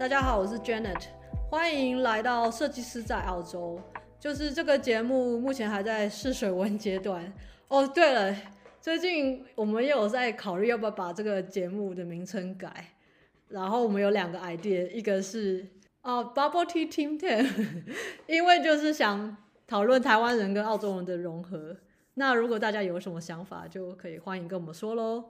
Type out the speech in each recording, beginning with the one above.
大家好，我是 Janet，欢迎来到设计师在澳洲。就是这个节目目前还在试水温阶段。哦，对了，最近我们有在考虑要不要把这个节目的名称改。然后我们有两个 idea，一个是哦、uh, Bubble Tea Team Ten，因为就是想讨论台湾人跟澳洲人的融合。那如果大家有什么想法，就可以欢迎跟我们说喽。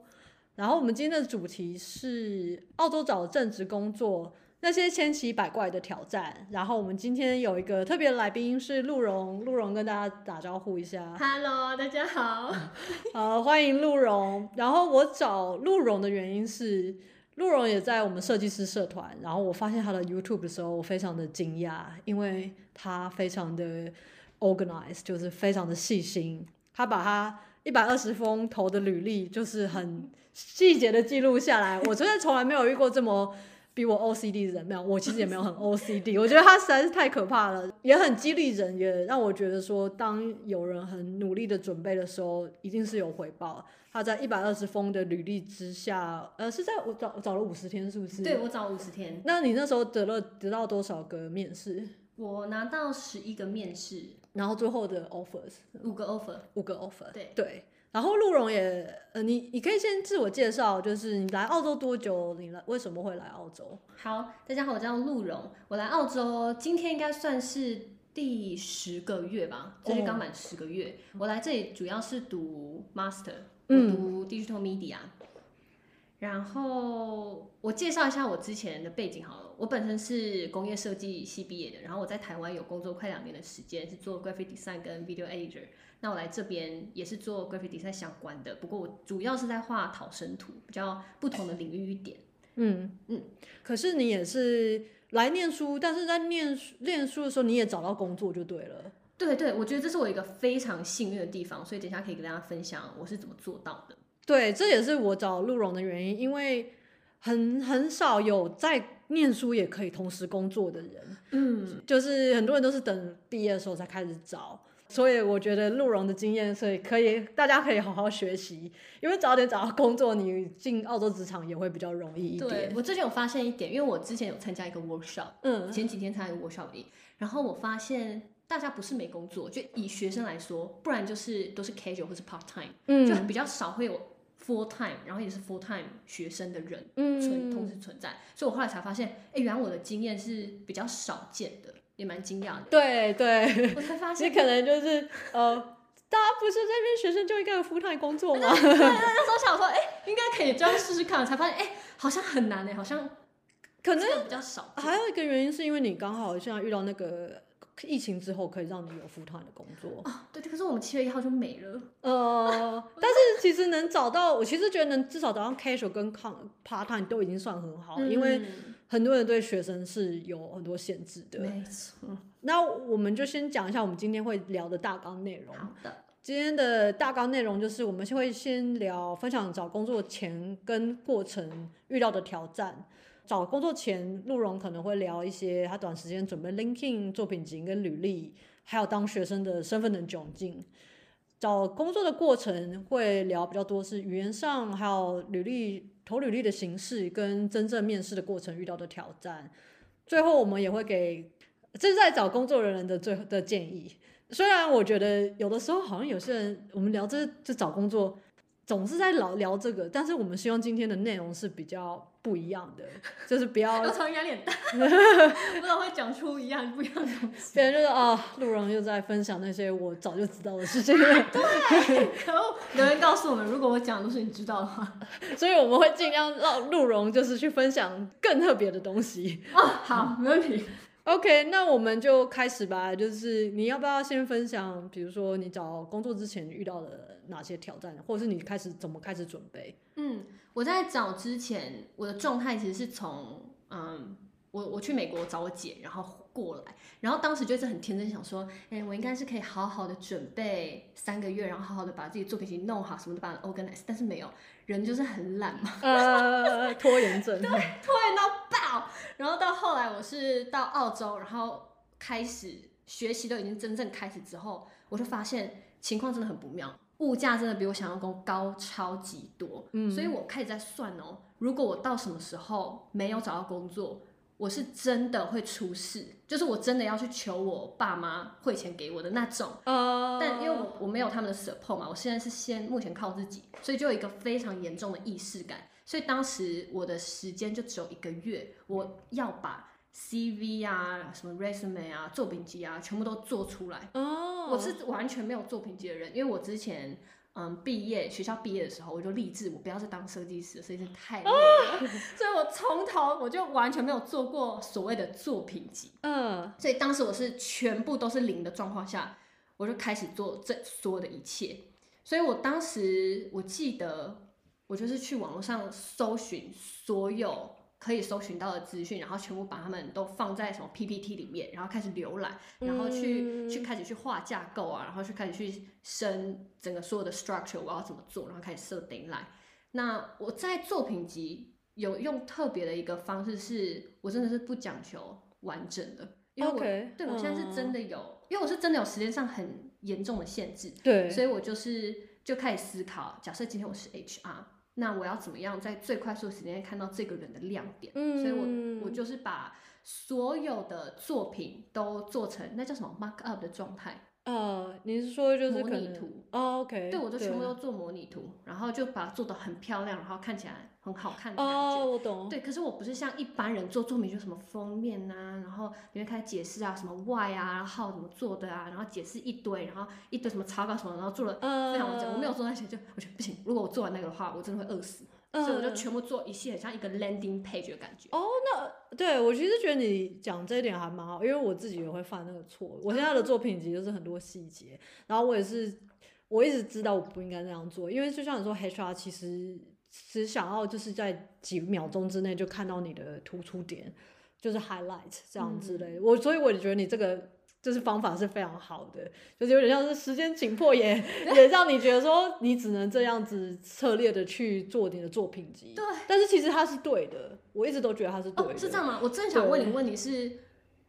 然后我们今天的主题是澳洲找正职工作。那些千奇百怪的挑战。然后我们今天有一个特别的来宾是鹿茸，鹿茸跟大家打招呼一下。Hello，大家好。好，欢迎鹿茸。然后我找鹿茸的原因是，鹿茸也在我们设计师社团。然后我发现他的 YouTube 的时候，我非常的惊讶，因为他非常的 organized，就是非常的细心。他把他一百二十封投的履历，就是很细节的记录下来。我真的从来没有遇过这么。比我 OCD 的人没有，我其实也没有很 OCD。我觉得他实在是太可怕了，也很激励人，也让我觉得说，当有人很努力的准备的时候，一定是有回报。他在一百二十封的履历之下，呃，是在我找我找了五十天，是不是？对，我找五十天。那你那时候得了得到多少个面试？我拿到十一个面试，然后最后的 offers 五个 offer，五个 offer，对对。然后鹿茸也，呃，你你可以先自我介绍，就是你来澳洲多久？你来为什么会来澳洲？好，大家好，我叫鹿茸，我来澳洲今天应该算是第十个月吧，就是刚满十个月。哦、我来这里主要是读 master，我读 digital media。嗯、然后我介绍一下我之前的背景好了，我本身是工业设计系毕业的，然后我在台湾有工作快两年的时间，是做 graphic design 跟 video editor。那我来这边也是做 graphic design 相关的，不过我主要是在画讨生图，比较不同的领域一点。嗯嗯。可是你也是来念书，但是在念念书的时候你也找到工作就对了。对对，我觉得这是我一个非常幸运的地方，所以等一下可以跟大家分享我是怎么做到的。对，这也是我找鹿茸的原因，因为很很少有在念书也可以同时工作的人。嗯，就是很多人都是等毕业的时候才开始找。所以我觉得鹿茸的经验，所以可以大家可以好好学习，因为早点找到工作，你进澳洲职场也会比较容易一点。对，我最近有发现一点，因为我之前有参加一个 workshop，嗯，前几天参加一个 workshop 里，然后我发现大家不是没工作，就以学生来说，不然就是都是 casual 或是 part time，嗯，就比较少会有 full time，然后也是 full time 学生的人存同时存在，所以我后来才发现，哎，原来我的经验是比较少见的。也蛮惊讶的，对对，我才发现你可能就是呃，大家不是这边学生就应该有 full time 工作吗？对，对，对，那时候想说，哎、欸，应该可以这样试试看，才发现，哎、欸，好像很难哎，好像可能比较少。还有一个原因是因为你刚好现在遇到那个疫情之后，可以让你有 full time 的工作啊。对，可是我们七月一号就没了。呃，但是其实能找到，我其实觉得能至少找到 casual 跟 part time 都已经算很好，嗯、因为。很多人对学生是有很多限制的，没错。那我们就先讲一下我们今天会聊的大纲内容。好的，今天的大纲内容就是我们会先聊分享找工作前跟过程遇到的挑战。找工作前，陆荣可能会聊一些他短时间准备 LinkedIn 作品集跟履历，还有当学生的身份的窘境。找工作的过程会聊比较多是语言上，还有履历。投履历的形式跟真正面试的过程遇到的挑战，最后我们也会给正在找工作的人的最后的建议。虽然我觉得有的时候好像有些人我们聊这就找工作，总是在老聊这个，但是我们希望今天的内容是比较不一样的，就是不要。我从压力很大，不知道会讲出一样不一样的东西。别人就是啊，鹿茸又在分享那些我早就知道的事情。对，可恶，留言告诉我们，如果我讲的都是你知道的话，所以我们会尽量让鹿茸就是去分享更特别的东西。哦，好，没问题。OK，那我们就开始吧。就是你要不要先分享，比如说你找工作之前遇到的哪些挑战，或者是你开始怎么开始准备？嗯，我在找之前，我的状态其实是从嗯，我我去美国找我姐，然后过来，然后当时就是很天真想说，哎、欸，我应该是可以好好的准备三个月，然后好好的把自己作品集弄好，什么都把它 organize，但是没有。人就是很懒嘛，呃，拖延症，对，拖延到爆。然后到后来，我是到澳洲，然后开始学习，都已经真正开始之后，我就发现情况真的很不妙，物价真的比我想象中高超级多。嗯，所以我开始在算哦，如果我到什么时候没有找到工作，我是真的会出事，就是我真的要去求我爸妈汇钱给我的那种。Uh... 但因为我我没有他们的 support 嘛，我现在是先目前靠自己，所以就有一个非常严重的意识感。所以当时我的时间就只有一个月，我要把 CV 啊、什么 resume 啊、作品集啊全部都做出来。哦、uh...，我是完全没有作品集的人，因为我之前。嗯，毕业学校毕业的时候，我就立志我不要再当设计师了，设计师太累了，哦、所以我从头我就完全没有做过所谓的作品集。嗯，所以当时我是全部都是零的状况下，我就开始做这所有的一切。所以我当时我记得，我就是去网络上搜寻所有。可以搜寻到的资讯，然后全部把它们都放在什么 PPT 里面，然后开始浏览，然后去、嗯、去开始去画架构啊，然后去开始去生整个所有的 structure，我要怎么做，然后开始设 deadline。那我在作品集有用特别的一个方式是，是我真的是不讲求完整的，因为我、okay, 对我现在是真的有、嗯，因为我是真的有时间上很严重的限制，对，所以我就是就开始思考，假设今天我是 HR。那我要怎么样在最快速的时间内看到这个人的亮点？嗯，所以我我就是把所有的作品都做成那叫什么 mark up 的状态。呃，你是说就是模拟图？哦，OK。对，我就全部都做模拟图，然后就把它做的很漂亮，然后看起来很好看的感觉。哦，我懂。对，可是我不是像一般人做作品，就什么封面啊，然后你会开始解释啊，什么 why 啊，然后怎么做的啊，然后解释一堆，然后一堆什么草稿什么，然后做了非常久。我没有做那些，就我觉得不行。如果我做完那个的话，我真的会饿死。所以我就全部做一系列，像一个 landing page 的感觉。哦，那对我其实觉得你讲这一点还蛮好，因为我自己也会犯那个错。我现在的作品集就是很多细节，然后我也是，我一直知道我不应该那样做，因为就像你说，HR 其实只想要就是在几秒钟之内就看到你的突出点，就是 highlight 这样之类的。我所以我就觉得你这个。就是方法是非常好的，就是有点像是时间紧迫也，也也让你觉得说你只能这样子策略的去做你的作品集。对，但是其实它是对的，我一直都觉得它是对的。哦，是这样吗？我正想问你问题是，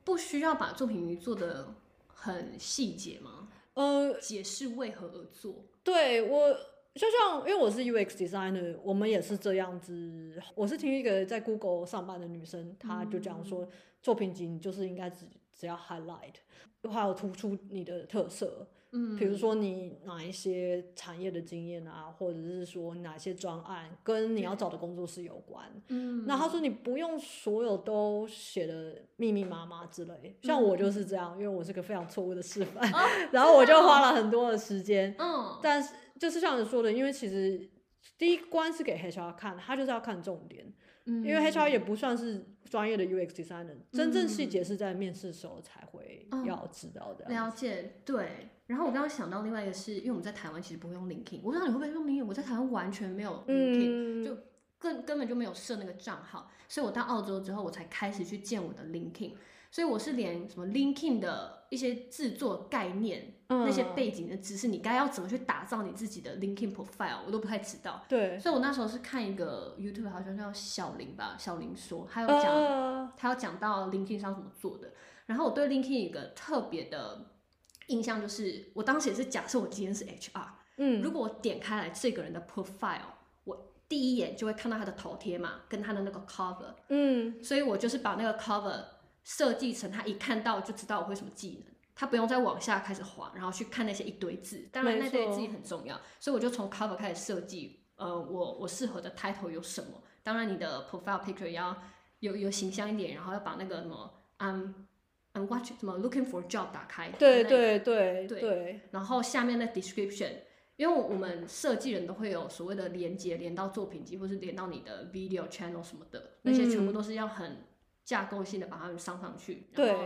不需要把作品集做的很细节吗？呃，解释为何而做。对，我就像因为我是 UX designer，我们也是这样子。我是听一个在 Google 上班的女生，她就讲说，作品集你就是应该只只要 highlight。还有突出你的特色，嗯，比如说你哪一些产业的经验啊，或者是说哪些专案跟你要找的工作室有关，嗯，那他说你不用所有都写的密密麻麻之类，像我就是这样，因为我是个非常错误的示范，嗯，然后我就花了很多的时间，嗯，但是就是像你说的，因为其实第一关是给 HR 看，他就是要看重点。因为 HR 也不算是专业的 UX designer，嗯、真正细节是在面试的时候才会要知道的。嗯。了解，对。然后我刚刚想到另外一个是，因为我们在台湾其实不会用 LinkedIn，我不知道你会不会用 LinkedIn，我在台湾完全没有 LinkedIn，嗯、就根根本就没有设那个账号，所以我到澳洲之后，我才开始去建我的 LinkedIn。所以我是连什么 LinkedIn 的一些制作概念、嗯、那些背景的知识，你该要怎么去打造你自己的 LinkedIn profile，我都不太知道。对，所以我那时候是看一个 YouTube，好像叫小林吧，小林说，他有讲，呃、他有讲到 LinkedIn 上怎么做的。然后我对 LinkedIn 一个特别的印象就是，我当时也是假设我今天是 HR，嗯，如果我点开来这个人的 profile，我第一眼就会看到他的头贴嘛，跟他的那个 cover，嗯，所以我就是把那个 cover。设计成他一看到就知道我会什么技能，他不用再往下开始滑，然后去看那些一堆字。当然那堆字也很重要，所以我就从 cover 开始设计。呃，我我适合的 title 有什么？当然你的 profile picture 要有有形象一点，然后要把那个什么 I'm I'm watching 什么 looking for job 打开。对对对对，对。然后下面的 description，因为我们设计人都会有所谓的连接，连到作品集或是连到你的 video channel 什么的，那些全部都是要很。架构性的把它们上上去，然后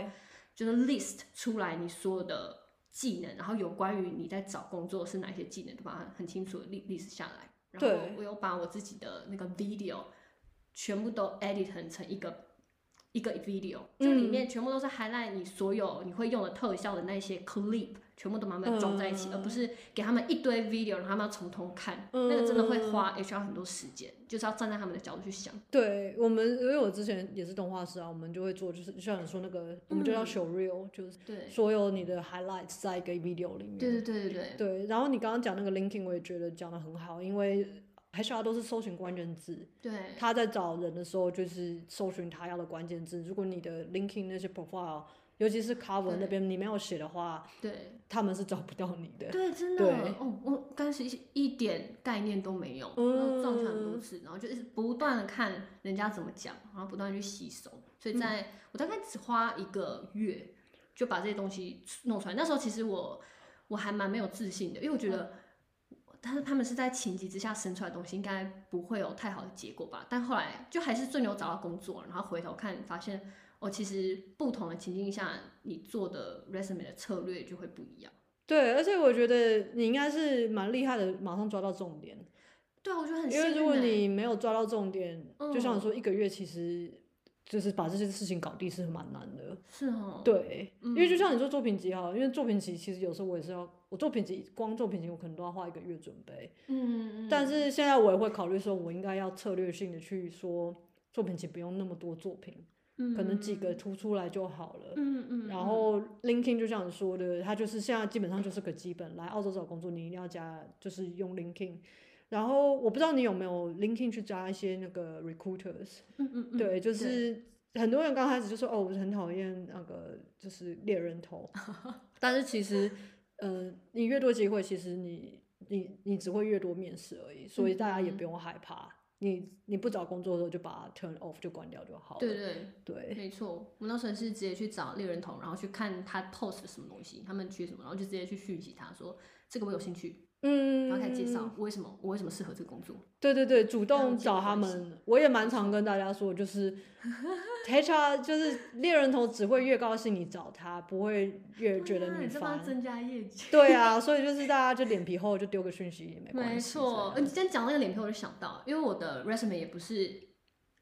就是 list 出来你所有的技能，然后有关于你在找工作是哪些技能，都把它很清楚的 list 下来。然后我又把我自己的那个 video 全部都 edit 成一个一个 video，就里面全部都是 highlight 你所有你会用的特效的那些 clip。全部都慢慢装在一起，嗯，而不是给他们一堆 video，让他们要从头看，嗯，那个真的会花 HR 很多时间，就是要站在他们的角度去想。对我们，因为我之前也是动画师啊，我们就会做，就是像你说那个，嗯，我们就叫 show reel，就是所有你的 highlights 在一个 video 里面。对对对对对。对，然后你刚刚讲那个 linking，我也觉得讲的很好，因为 HR 都是搜寻关键字，对，他在找人的时候就是搜寻他要的关键字。如果你的 LinkedIn 那些 profile，尤其是 cover 那边你没有写的话，对，他们是找不到你的。对，真的，哦，我刚开始一点概念都没有，嗯，撞墙很多次，然后就一直不断的看人家怎么讲，然后不断去吸收。所以在、嗯、我大概只花一个月就把这些东西弄出来。那时候其实我我还蛮没有自信的，因为我觉得。但是他们是在情急之下生出来的东西，应该不会有太好的结果吧？但后来就还是顺流找到工作，然后回头看发现，哦，其实不同的情境下，你做的 resume 的策略就会不一样。对，而且我觉得你应该是蛮厉害的，马上抓到重点。对啊，我觉得很因为如果你没有抓到重点，嗯、就像你说一个月其实。就是把这些事情搞定是蛮难的，是哦，对，嗯、因为就像你说作品集哈，因为作品集其实有时候我也是要，我作品集光作品集我可能都要花一个月准备，嗯嗯，但是现在我也会考虑说，我应该要策略性的去说作品集不用那么多作品，嗯，可能几个突出来就好了，嗯嗯，然后 LinkedIn 就像你说的，它就是现在基本上就是个基本，来澳洲找工作你一定要加，就是用 LinkedIn。然后我不知道你有没有 LinkedIn 去加一些那个 recruiters，嗯嗯嗯，对，就是很多人刚开始就说哦，我很讨厌那个就是猎人头，但是其实，呃，你越多机会，其实你你你只会越多面试而已，所以大家也不用害怕，嗯、你你不找工作的时候就把它 turn off 就关掉就好了。对对对，没错，我那时候是直接去找猎人头，然后去看他 post 什么东西，他们缺什么，然后就直接去讯息他说这个我有兴趣。嗯，然后开始介绍我为什么我为什么适合这个工作。对对对，主动找他们，我也蛮常跟大家说，就是 HR 就是猎人头只会越高兴你找他，不会越觉得你烦。啊、增加业绩。对啊，所以就是大家就脸皮厚，就丢个讯息也没关系。没错，你今天讲那个脸皮厚，我就想到，因为我的 resume 也不是。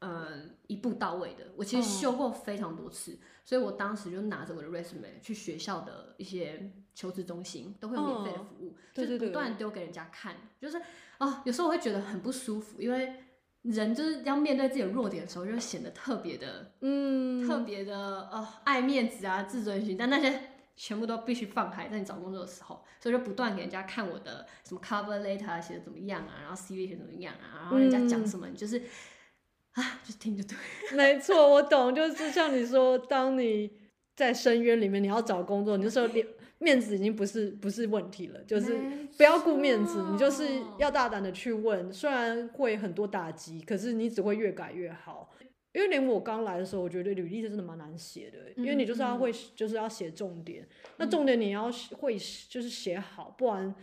呃，一步到位的，我其实修过非常多次，嗯、所以我当时就拿着我的 resume 去学校的一些求职中心，都会有免费的服务，嗯、就是不断丢给人家看，就是啊、哦，有时候我会觉得很不舒服，因为人就是要面对自己的弱点的时候，就显得特别的，嗯，特别的呃爱面子啊，自尊心，但那些全部都必须放开，在你找工作的时候，所以就不断给人家看我的什么 cover letter 写的怎么样啊，然后 CV 写怎么样啊，然后人家讲什么，你就是。啊，就听就对。没错，我懂，就是像你说，当你在深渊里面，你要找工作，你就说面面子已经不是不是问题了，就是不要顾面子，你就是要大胆的去问，虽然会很多打击，可是你只会越改越好。因为连我刚来的时候，我觉得履历是真的蛮难写的，因为你就是要会，就是要写重点，那重点你要会就是写好，不然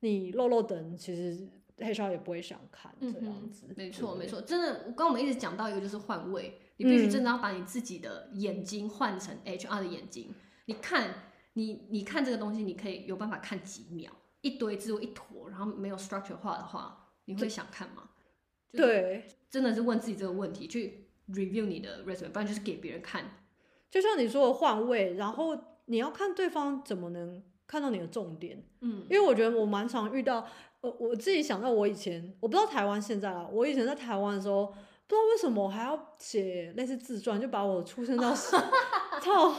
你漏漏等其实。HR 也不会想看这样子，没错没错，真的，刚刚我们一直讲到一个就是换位，你必须真的要把你自己的眼睛换成 HR 的眼睛，你看你你看这个东西，你可以有办法看几秒，一堆字一坨，然后没有 structure 化的话，你会想看吗？对，真的是问自己这个问题，去 review 你的 resume，不然就是给别人看。就像你说的换位，然后你要看对方怎么能看到你的重点，嗯，因为我觉得我蛮常遇到。我我自己想到，我以前我不知道台湾现在啊，我以前在台湾的时候，不知道为什么我还要写类似自传，就把我出生到到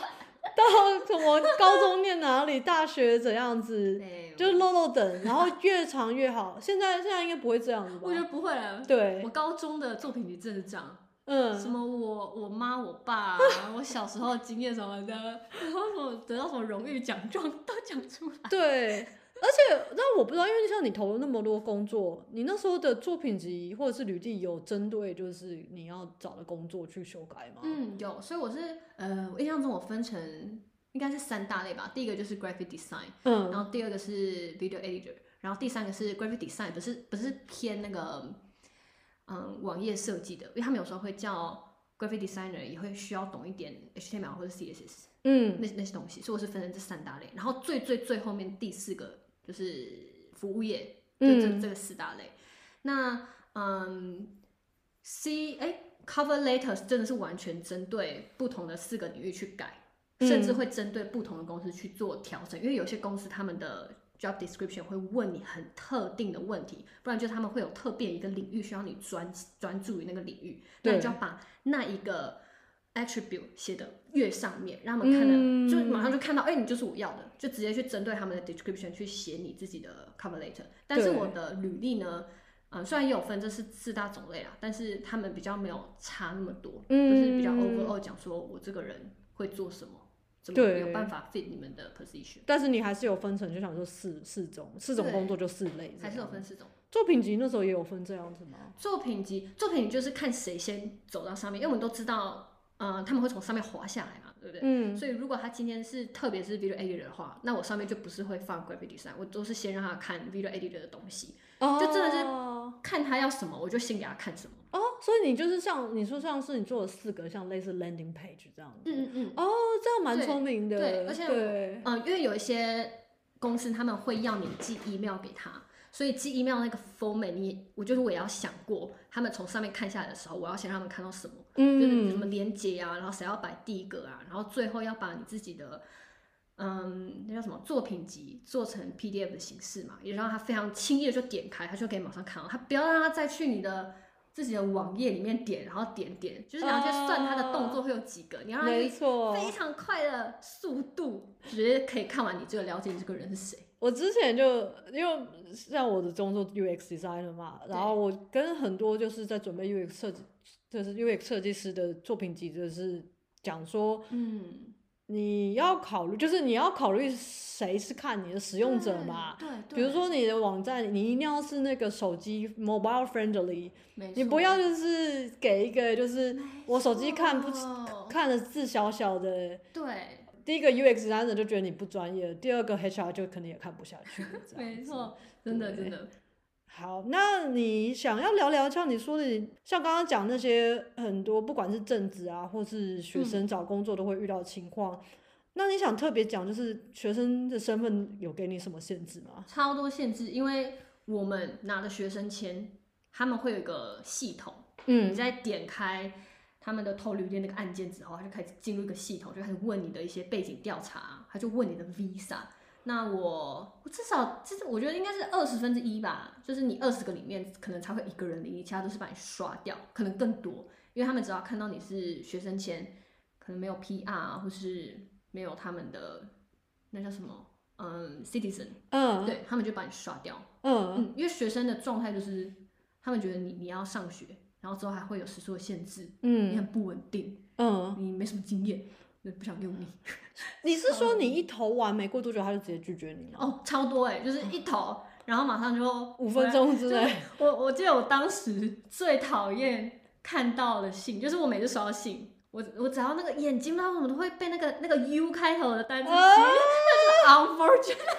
到什么高中念哪里，大学怎样子，就漏漏等，然后越长越好。现在现在应该不会这样子吧？我觉得不会了。对，我高中的作品集真的这样，嗯，什么我我妈我爸，我小时候经验什么的，然后什么得到什么荣誉奖状都讲出来。对。而且，那我不知道，因为像你投了那么多工作，你那时候的作品集或者是履历有针对就是你要找的工作去修改吗？嗯，有。所以我是呃，我印象中我分成应该是三大类吧。第一个就是 graphic design，嗯，然后第二个是 video editor，然后第三个是 graphic design，不是不是偏那个嗯网页设计的，因为他们有时候会叫 graphic designer，也会需要懂一点 HTML 或者 CSS，嗯，那那些东西。所以我是分成这三大类，然后最最最后面第四个。就是服务业，就这这个四大类。嗯、那嗯，C 哎、欸、cover letters 真的是完全针对不同的四个领域去改，嗯、甚至会针对不同的公司去做调整。因为有些公司他们的 job description 会问你很特定的问题，不然就他们会有特别一个领域需要你专专注于那个领域，那你就要把那一个。Attribute 写的越上面，让他们看的、嗯、就马上就看到，哎、欸，你就是我要的，就直接去针对他们的 description 去写你自己的 cover letter。但是我的履历呢，嗯，虽然也有分这是四大种类啦，但是他们比较没有差那么多，嗯，就是比较 overall 讲说我这个人会做什么，怎么没有办法 fit 你们的 position。但是你还是有分成，就想说四四种四种工作就四类，还是有分四种。作品集那时候也有分这样子吗？作品集作品集就是看谁先走到上面，因为我们都知道，呃，他们会从上面滑下来嘛，对不对？嗯。所以如果他今天是特别是 video editor 的话，那我上面就不是会放 graphic design，我都是先让他看 video editor 的东西，哦、就真的是看他要什么，我就先给他看什么。哦，所以你就是像你说，像是你做了四个像类似 landing page 这样子。嗯嗯嗯。哦，这样蛮聪明的。对，而且嗯、呃，因为有一些公司他们会要你寄 email 给他。所以寄 email 那个 format，你我就是我也要想过，他们从上面看下来的时候，我要先让他们看到什么，嗯、就是什么连接啊，然后谁要摆第一个啊，然后最后要把你自己的，嗯，那叫什么作品集做成 PDF 的形式嘛，也让他非常轻易的就点开，他就可以马上看到，他不要让他再去你的自己的网页里面点，然后点点，就是你要去算他的动作会有几个，哦、你要让他非常快的速度，直接可以看完你这个，了解你这个人是谁。我之前就因为像我的工作 UX designer 嘛，然后我跟很多就是在准备 UX 设计，就是 UX 设计师的作品集，就是讲说，嗯，你要考虑，就是你要考虑谁是看你的使用者嘛，对，对，比如说你的网站，你一定要是那个手机 mobile friendly，你不要就是给一个就是我手机看不看的字小小的，对。第一个 UX 就觉得你不专业，第二个 HR 就可能也看不下去。没错，真的真的。好，那你想要聊聊像你说的，像刚刚讲那些很多，不管是正职啊，或是学生找工作都会遇到的情况，嗯、那你想特别讲，就是学生的身份有给你什么限制吗？超多限制，因为我们拿的学生签，他们会有一个系统，嗯，你再点开。他们的投履历那个案件之后，他就开始进入一个系统，就开始问你的一些背景调查，他就问你的 visa。那我我至少其实我觉得应该是二十分之一吧，就是你二十个里面可能才会一个人领，其他都是把你刷掉，可能更多，因为他们只要看到你是学生签，可能没有 PR 或是没有他们的那叫什么，嗯，citizen，嗯，对他们就把你刷掉，嗯。嗯，因为学生的状态就是他们觉得你你要上学。然后之后还会有时速的限制，嗯，你很不稳定，嗯，你没什么经验，就不想用你。你是说你一投完没过多久他就直接拒绝你吗？哦，超多哎、欸，就是一投，然后马上就五分钟之内。我我记得我当时最讨厌看到的信，就是我每次收到信，我我只要那个眼睛不知道为什么都会被那个那个 U 开头的单词，啊、但是 unfortunate，、啊、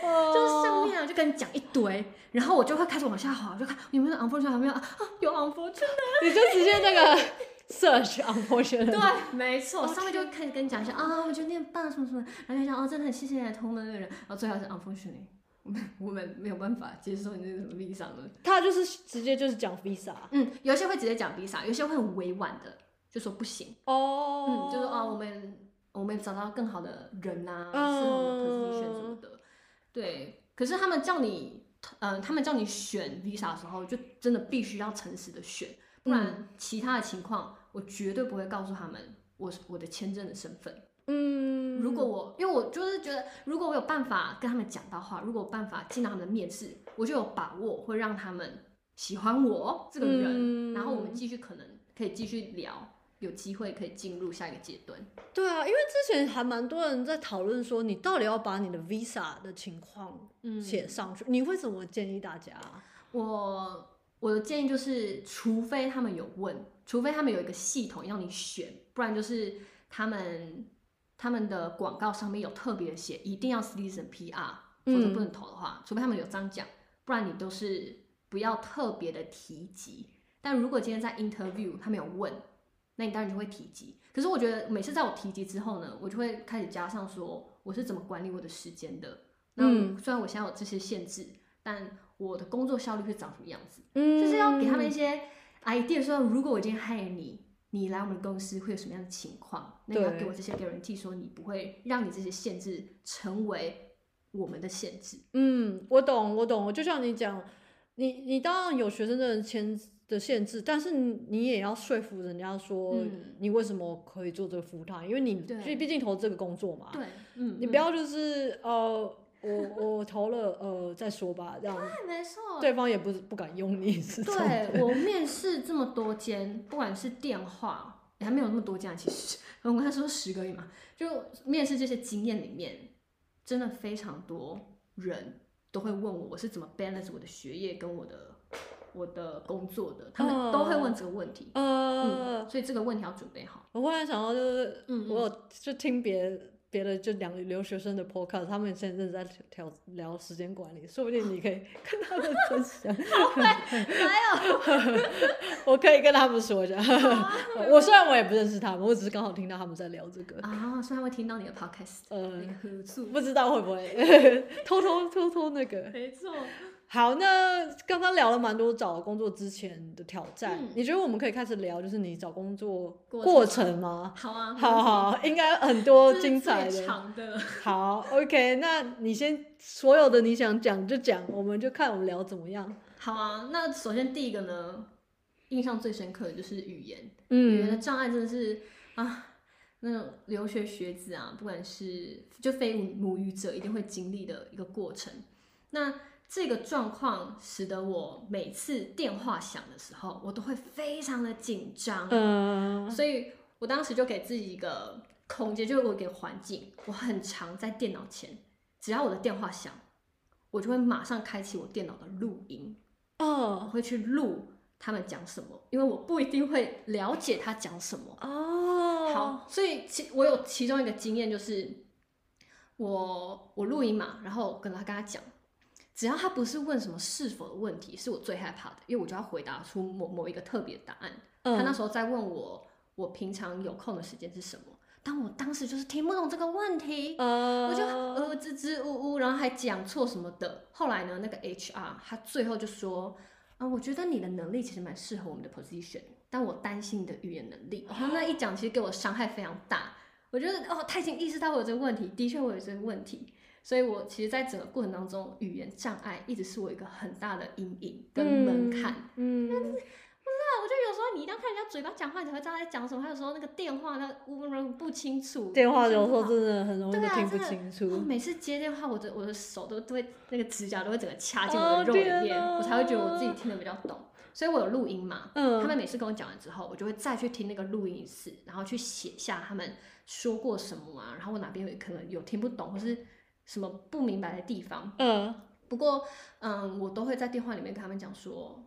就是上面啊就跟你讲一堆。然后我就会开始往下滑，就看有没有 unfortunate 还没有啊？有 unfortunate，你就直接那个 search unfortunate。对，没错，Okay. 上面就开始跟你讲一下啊，我觉得你很棒什么什么，然后就讲哦，真的很谢谢你投的那个人，然后最后是 unfortunate，我们我们没有办法接受你那个什么 visa 的。他就是直接就是讲 visa，嗯，有些会直接讲 visa，有些会很委婉的就说不行哦，嗯，就是啊，我们我们找到更好的人呐、啊，适合的 position 什么的，对，可是他们叫你。嗯、呃，他们叫你选 visa 的时候，就真的必须要诚实的选，不然其他的情况，我绝对不会告诉他们我我的签证的身份。嗯，如果我，因为我就是觉得，如果我有办法跟他们讲到话，如果有办法进到他们的面试，我就有把握会让他们喜欢我这个人，嗯、然后我们继续可能可以继续聊。有机会可以进入下一个阶段。对啊，因为之前还蛮多人在讨论说，你到底要把你的 visa 的情况写上去，嗯、你会怎么建议大家？我我的建议就是，除非他们有问，除非他们有一个系统让你选，不然就是他们他们的广告上面有特别写，一定要 citizen PR，否则不能投的话，嗯、除非他们有这样讲，不然你都是不要特别的提及。但如果今天在 interview 他们有问。那你当然就会提及，可是我觉得每次在我提及之后呢，我就会开始加上说我是怎么管理我的时间的。那虽然我现在有这些限制，但我的工作效率会长什么样子？嗯，就是要给他们一些 idea，说如果我今天 hire 你，你来我们公司会有什么样的情况？那你要给我这些 guarantee，说你不会让你这些限制成为我们的限制。嗯，我懂，我懂。就像你讲，你你当然有学生证签的限制，但是你也要说服人家说你为什么可以做这个 full time，因为你毕毕竟投这个工作嘛。对，嗯，你不要就是呃，我我投了，呃，再说吧，这样。对，没错。对方也不不敢用你，是。对，我面试这么多间，不管是电话，也还没有那么多家，其实我跟他说十个亿嘛，就面试这些经验里面，真的非常多人都会问我，我是怎么 balance 我的学业跟我的。我的工作的，他们都会问这个问题，呃、嗯，所以这个问题要准备好。我忽然想到，就是，嗯，我有就听别别的就两个留学生的 podcast，他们现在正在聊聊时间管理，说不定你可以跟他们分享。还有，我可以跟他们说一下。啊、我虽然我也不认识他们，我只是刚好听到他们在聊这个。啊，所以他会听到你的 podcast。呃，不知道会不会 偷偷偷偷那个？没错。好，那刚刚聊了蛮多找工作之前的挑战，嗯、你觉得我们可以开始聊，就是你找工作过程吗？好啊，好好，应该很多精彩的。长的。好，OK，那你先所有的你想讲就讲，我们就看我们聊怎么样。好啊，那首先第一个呢，印象最深刻的就是语言，嗯、语言的障碍真的是啊，那种留学学子啊，不管是就非母语者，一定会经历的一个过程。那这个状况使得我每次电话响的时候，我都会非常的紧张。嗯，所以我当时就给自己一个空间，就是我给环境，我很常在电脑前，只要我的电话响，我就会马上开启我电脑的录音。哦，我会去录他们讲什么，因为我不一定会了解他讲什么。哦，好，所以其我有其中一个经验就是，我我录音嘛，然后跟他跟他讲。只要他不是问什么是否的问题，是我最害怕的，因为我就要回答出某某一个特别的答案。嗯、他那时候在问我，我平常有空的时间是什么？但我当时就是听不懂这个问题，嗯、我就呃支支吾吾，然后还讲错什么的。后来呢，那个 HR 他最后就说，啊、呃，我觉得你的能力其实蛮适合我们的 position，但我担心你的语言能力。他那一讲，其实给我伤害非常大。我觉得哦，他已经意识到我有这个问题，的确我有这个问题。所以，我其实，在整个过程当中，语言障碍一直是我一个很大的阴影跟门槛。嗯，但是不知道，我觉得有时候你一定要看人家嘴巴讲话，你才会知道在讲什么。还有时候那个电话，那温柔不清楚。电话有时候真的很容易听不清楚。啊、每次接电话，我的我的手都都会那个指甲都会整个掐进我的肉里面，哦、我才会觉得我自己听得比较懂。所以我有录音嘛，嗯，他们每次跟我讲完之后，我就会再去听那个录音一次，然后去写下他们说过什么啊，然后我哪边有可能有听不懂，或是。什么不明白的地方？嗯，不过，嗯，我都会在电话里面跟他们讲说，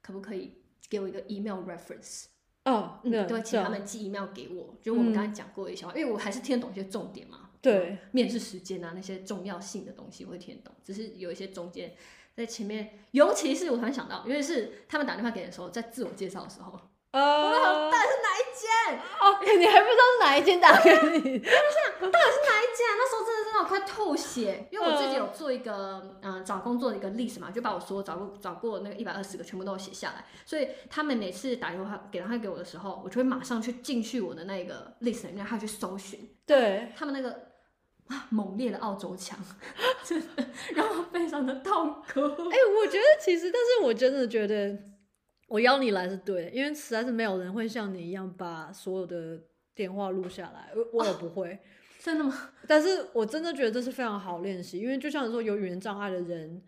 可不可以给我一个 email reference？哦，嗯，对，对请他们寄 email 给我。就我们刚才讲过一些话，嗯、因为我还是听得懂一些重点嘛。对，面试时间啊，那些重要性的东西我会听得懂，只是有一些中间在前面，尤其是我突然想到，因为是他们打电话给的时候，在自我介绍的时候。呃，到底是哪一间？哦，你还不知道是哪一间打给你？我想，到底是哪一间？那时候真的真的快吐血，因为我自己有做一个嗯、呃、找工作的一个 list 嘛，就把我所有找过找过那个一百二十个全部都写下来。所以他们每次打电话给电话给我的时候，我就会马上去进去我的那个 list 里面，还要去搜寻。对，他们那个啊猛烈的澳洲腔，真的让我非常的痛苦。哎、欸，我觉得其实，但是我真的觉得。我邀你来是对的，因为实在是没有人会像你一样把所有的电话录下来，我我也不会。哦，真的吗？但是我真的觉得这是非常好练习，因为就像你说有语言障碍的人，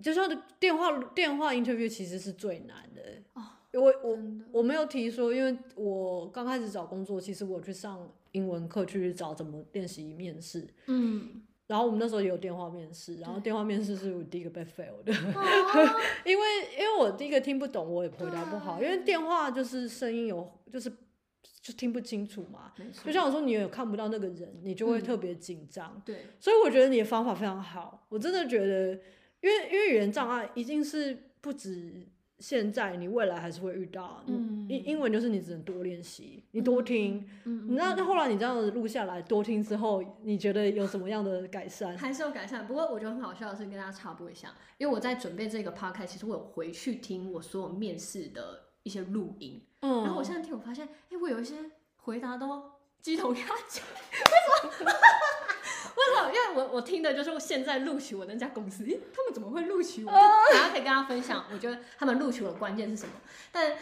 就像电话电话 interview 其实是最难的。哦，我我我没有提说，因为我刚开始找工作，其实我去上英文课去找怎么练习面试。嗯。然后我们那时候也有电话面试，然后电话面试是我第一个被 fail 的，哦、因为因为我第一个听不懂，我也回答不好，因为电话就是声音有就是就听不清楚嘛，就像我说你有看不到那个人，你就会特别紧张，嗯、对，所以我觉得你的方法非常好，我真的觉得，因为因为语言障碍一定是不止。现在你未来还是会遇到，英、嗯、英文就是你只能多练习，你多听，嗯、那那后来你这样子录下来多听之后，你觉得有什么样的改善？还是有改善，不过我觉得很好笑的是跟大家插播一下，因为我在准备这个 podcast，其实我有回去听我所有面试的一些录音，嗯，然后我现在听我发现，哎、欸，我有一些回答都鸡同鸭讲，为什么？为什么？因为我我听的就是现在录取我那家公司，欸，他们怎么会录取我？大家可以跟大家分享，我觉得他们录取我的关键是什么？但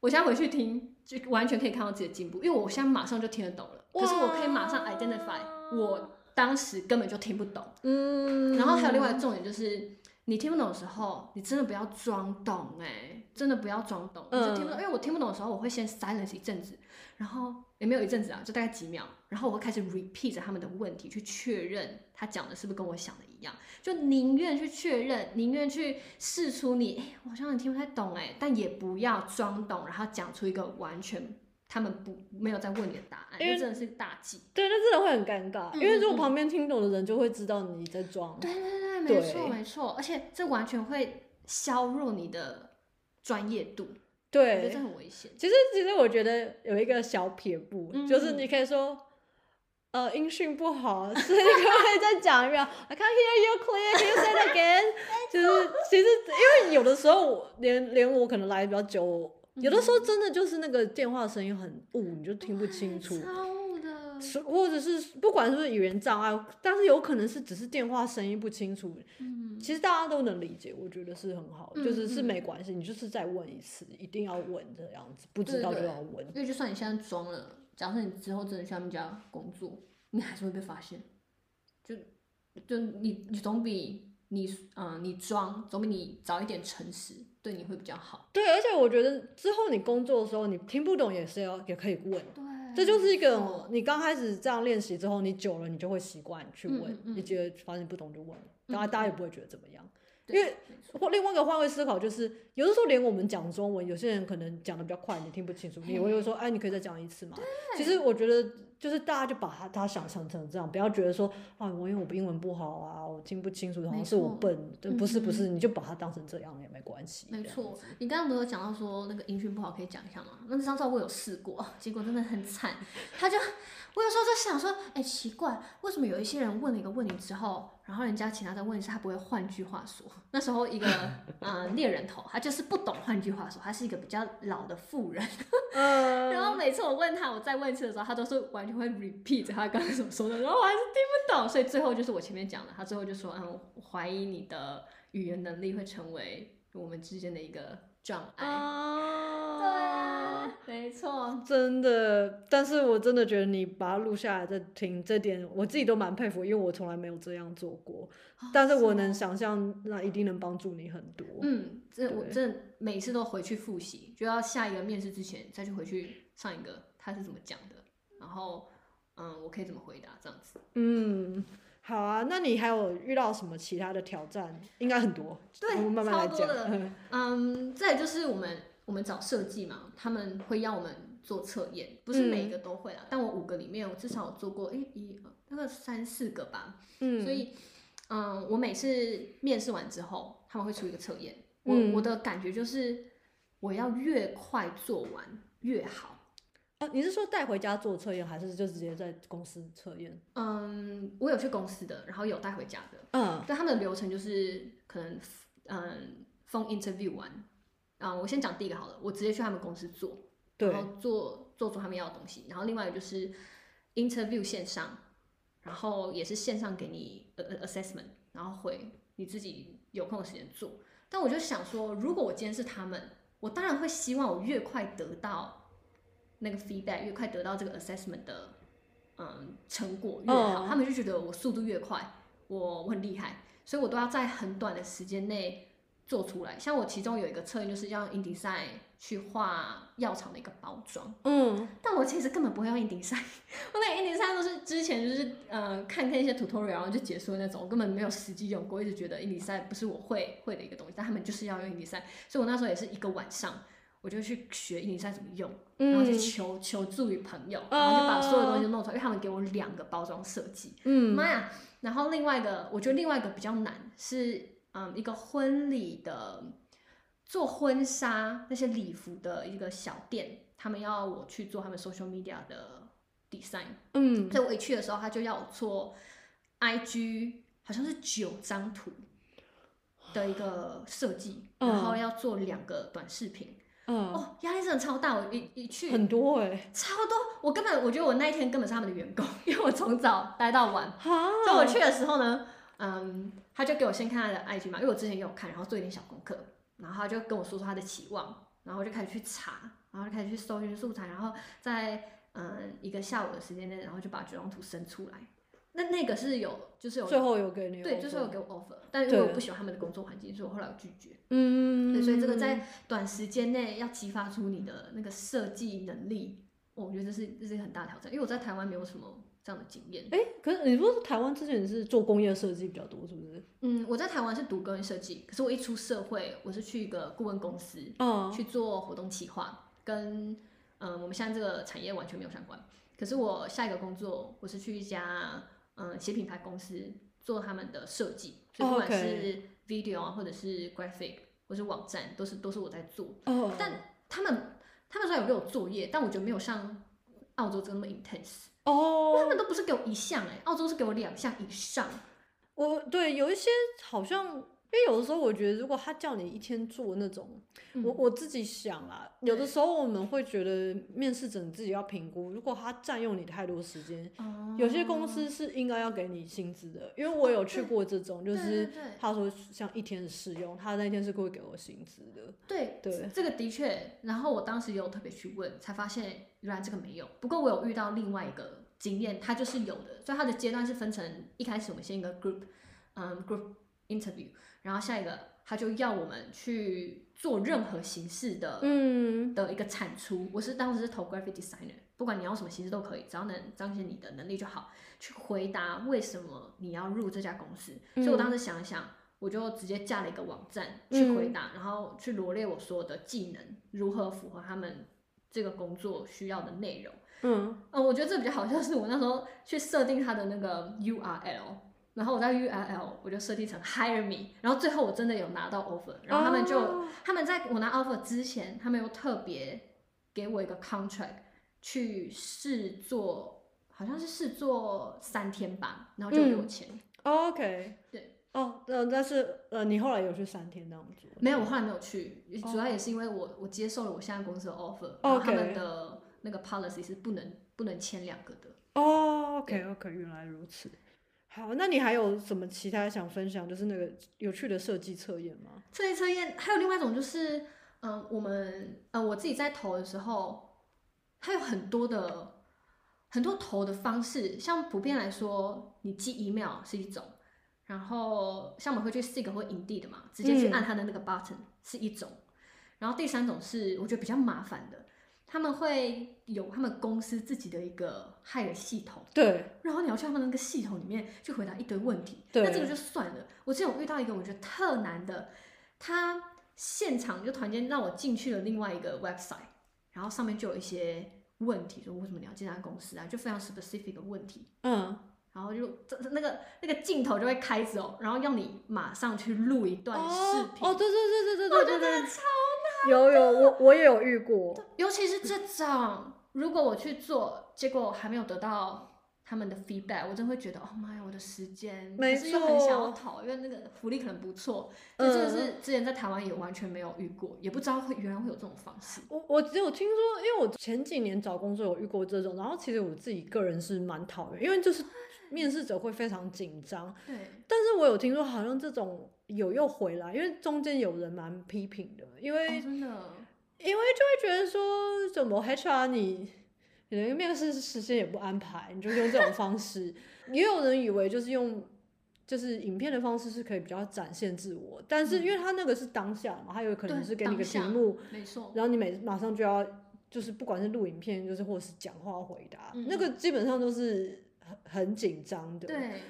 我现在回去听，就完全可以看到自己的进步，因为我现在马上就听得懂了。可是我可以马上 identify 我当时根本就听不懂。嗯，然后还有另外重点就是，你听不懂的时候，你真的不要装懂哎、欸，真的不要装懂，你就听不懂。因为我听不懂的时候，我会先 silence 一阵子，然后也没有一阵子啊，就大概几秒，然后我会开始 repeat 他们的问题，去确认他讲的是不是跟我想的一样，就宁愿去确认，宁愿去试出你，哎，我好像你听不太懂哎，但也不要装懂，然后讲出一个完全。他们不没有在问你的答案，因为真的是大忌。对，那真的会很尴尬，嗯、因为如果旁边听懂的人就会知道你在装。对对对，没错没错，而且这完全会削弱你的专业度。对，这很危险。其实其实我觉得有一个小撇步，嗯、就是你可以说，呃，音讯不好，所以你可不可以再讲一遍？I can't hear you clear. Can you say it again？就是其实因为有的时候连连我可能来的比较久。有的时候真的就是那个电话声音很雾，你就听不清楚。超雾的。或者是不管是不是语言障碍，但是有可能是只是电话声音不清楚。嗯。其实大家都能理解，我觉得是很好，就是是没关系，你就是再问一次，一定要问这样子，不知道就要问。因为就算你现在装了，假设你之后真的去他们家工作，你还是会被发现。就就你你总比你嗯你装总比你早一点诚实。对你会比较好。对，而且我觉得之后你工作的时候，你听不懂也是要也可以问。对，这就是一个你刚开始这样练习之后，你久了你就会习惯去问。嗯嗯、你觉得发现不懂就问，大家大家也不会觉得怎么样。嗯、因为或另外一个换位思考就是，有的时候连我们讲中文，有些人可能讲的比较快，你听不清楚，你会说，哎，你可以再讲一次嘛？其实我觉得。就是大家就把它它想成成这样，不要觉得说啊，我因为我英文不好啊，我听不清楚，好像是我笨，对，不是不是，你就把它当成这样也没关系。没错，你刚刚不是有讲到说那个音讯不好，可以讲一下吗？那张照我有试过，结果真的很惨。他就我有时候在想说，哎、欸，奇怪，为什么有一些人问了一个问题之后，然后人家请他再问一次，他不会换句话说？那时候一个 呃猎人头，他就是不懂换句话说，他是一个比较老的妇人。然后每次我问他，我再问一次的时候，他都是完全会 repeat 他刚才所说的，然后我还是听不懂。所以最后就是我前面讲的，他最后就说，嗯，我怀疑你的语言能力会成为我们之间的一个障碍。啊，对啊，没错，真的。但是我真的觉得你把它录下来再听，这点我自己都蛮佩服，因为我从来没有这样做过。但是我能想象，那一定能帮助你很多。嗯，这我真的每次都回去复习，就要下一个面试之前再去回去上一个他是怎么讲的，然后嗯，我可以怎么回答这样子。嗯，好啊，那你还有遇到什么其他的挑战？应该很多，对，我们慢慢来讲。超多的。嗯，再就是我们我们找设计嘛，他们会要我们做测验，不是每一个都会啦，嗯、但我五个里面我至少有做过，哎，一那个三四个吧。嗯，所以。嗯，我每次面试完之后，他们会出一个测验。我、嗯、我的感觉就是，我要越快做完越好。啊，你是说带回家做测验，还是就直接在公司测验？嗯，我有去公司的，然后有带回家的。嗯，但他们的流程就是可能，嗯，phone interview 完，啊、嗯，我先讲第一个好了，我直接去他们公司做，对然后做做出他们要的东西。然后另外一个就是 interview 线上。然后也是线上给你呃 assessment，然后回你自己有空的时间做。但我就想说，如果我今天是他们，我当然会希望我越快得到那个 feedback，越快得到这个 assessment 的嗯成果越好。Oh. 他们就觉得我速度越快，我我很厉害，所以我都要在很短的时间内做出来。像我其中有一个测验，就是要 InDesign 去画药厂的一个包装，嗯，但我其实根本不会用 InDesign，我那 InDesign 都是之前就是呃看看一些 tutorial 然后就结束的那种，我根本没有实际用过，一直觉得 InDesign 不是我会会的一个东西，但他们就是要用 InDesign，所以我那时候也是一个晚上，我就去学 InDesign 怎么用，然后去求求助于朋友，然后就把所有东西都弄出来，因为他们给我两个包装设计，嗯，妈呀，然后另外一个我觉得另外一个比较难是嗯一个婚礼的。做婚纱那些礼服的一个小店，他们要我去做他们 social media 的 design，嗯，所以我一去的时候，他就要我做 IG，好像是九张图的一个设计，嗯、然后要做两个短视频，嗯，哦，压力真的超大，我一一去很多哎、欸，超多，我根本我觉得我那一天根本是他们的员工，因为我从早待到晚，哈所以我去的时候呢，嗯，他就给我先看他的 IG 嘛，因为我之前也有看，然后做一点小功课。然后他就跟我说说他的期望，然后我就开始去查，然后就开始去搜寻素材，然后在嗯一个下午的时间内，然后就把九张图生出来。那那个是有，就是有最后有给你对，就是有给我 offer，但因为我不喜欢他们的工作环境，所以我后来有拒绝。嗯，对，所以这个在短时间内要激发出你的那个设计能力，我觉得这是这是一个很大的挑战，因为我在台湾没有什么这样的经验。哎、欸，可是你不是台湾之前是做工业设计比较多，是不是？嗯，我在台湾是读工业设计，可是我一出社会，我是去一个顾问公司，嗯，去做活动企划，跟嗯我们现在这个产业完全没有相关。可是我下一个工作，我是去一家嗯写品牌公司做他们的设计，所以不管是 video 啊，或者是 graphic，或者是网站，都是都是我在做。哦，但他们。他们虽然有给我作业，但我觉得没有像澳洲这么 intense 哦，oh, 他们都不是给我一项哎，澳洲是给我两项以上。我对有一些好像。因为有的时候，我觉得如果他叫你一天做那种，嗯、我我自己想啦，有的时候我们会觉得面试者你自己要评估，如果他占用你太多时间，哦、有些公司是应该要给你薪资的。因为我有去过这种，就是他说像一天的试用，他那天是会给我薪资的。对对，这个的确。然后我当时也有特别去问，才发现原来这个没有。不过我有遇到另外一个经验，他就是有的。所以他的阶段是分成一开始我们先一个 group，嗯，group interview。然后下一个，他就要我们去做任何形式的，嗯，的一个产出。我是当时是投 graphic designer，不管你要什么形式都可以，只要能彰显你的能力就好。去回答为什么你要入这家公司。嗯、所以我当时想一想，我就直接架了一个网站去回答，嗯、然后去罗列我所有的技能如何符合他们这个工作需要的内容。嗯，呃，我觉得这比较好笑，是我那时候去设定他的那个 URL。然后我在 ULL 我就设定成 Hire me，然后最后我真的有拿到 offer，然后他们就、oh. 他们在我拿 offer 之前，他们又特别给我一个 contract 去试做，好像是试做三天吧，然后就给我钱。嗯 oh, OK，对，哦，呃，但是呃，你后来有去三天那样做？没有，我后来没有去，主要也是因为我我接受了我现在公司的 offer，、oh. 然后他们的那个 policy 是不能不能签两个的。哦、oh,，OK OK，原来如此。好，那你还有什么其他想分享？就是那个有趣的设计测验吗？设计测验还有另外一种，就是嗯、呃，我们呃我自己在投的时候，它有很多的很多投的方式。像普遍来说，你寄 email 是一种，然后像我们会去 Seek 或 Indeed 的嘛，直接去按它的那个 button 是一种。嗯、然后第三种是我觉得比较麻烦的。他们会有他们公司自己的一个 Hire 系统，对，然后你要去他们那个系统里面去回答一堆问题，对，那这个就算了。我之前有遇到一个我觉得特难的，他现场就突然间让我进去了另外一个 website，然后上面就有一些问题，说为什么你要进这家公司啊？就非常 specific 的问题，嗯，然后就这那个那个镜头就会开着哦，然后要你马上去录一段视频，哦，对对对对对对，我觉得真的超。有有，我我也有遇过，尤其是这种，如果我去做，结果还没有得到他们的 feedback，我真会觉得，哦妈呀，我的时间，没错，可是又很想要逃，因为那个福利可能不错，嗯、就真的是之前在台湾也完全没有遇过，也不知道会原来会有这种方式。我我只有听说，因为我前几年找工作有遇过这种，然后其实我自己个人是蛮讨厌，因为就是面试者会非常紧张，对，但是我有听说好像这种。有又回来，因为中间有人蛮批评的，因为、哦、真的，因为就会觉得说，怎么 HR 你，你连面试时间也不安排，你就用这种方式。也有人以为就是用就是影片的方式是可以比较展现自我，但是因为他那个是当下嘛，他有可能是给你个题目，没错，然后你每马上就要就是不管是录影片，就是或是讲话回答，嗯、那个基本上都是很很紧张的，对。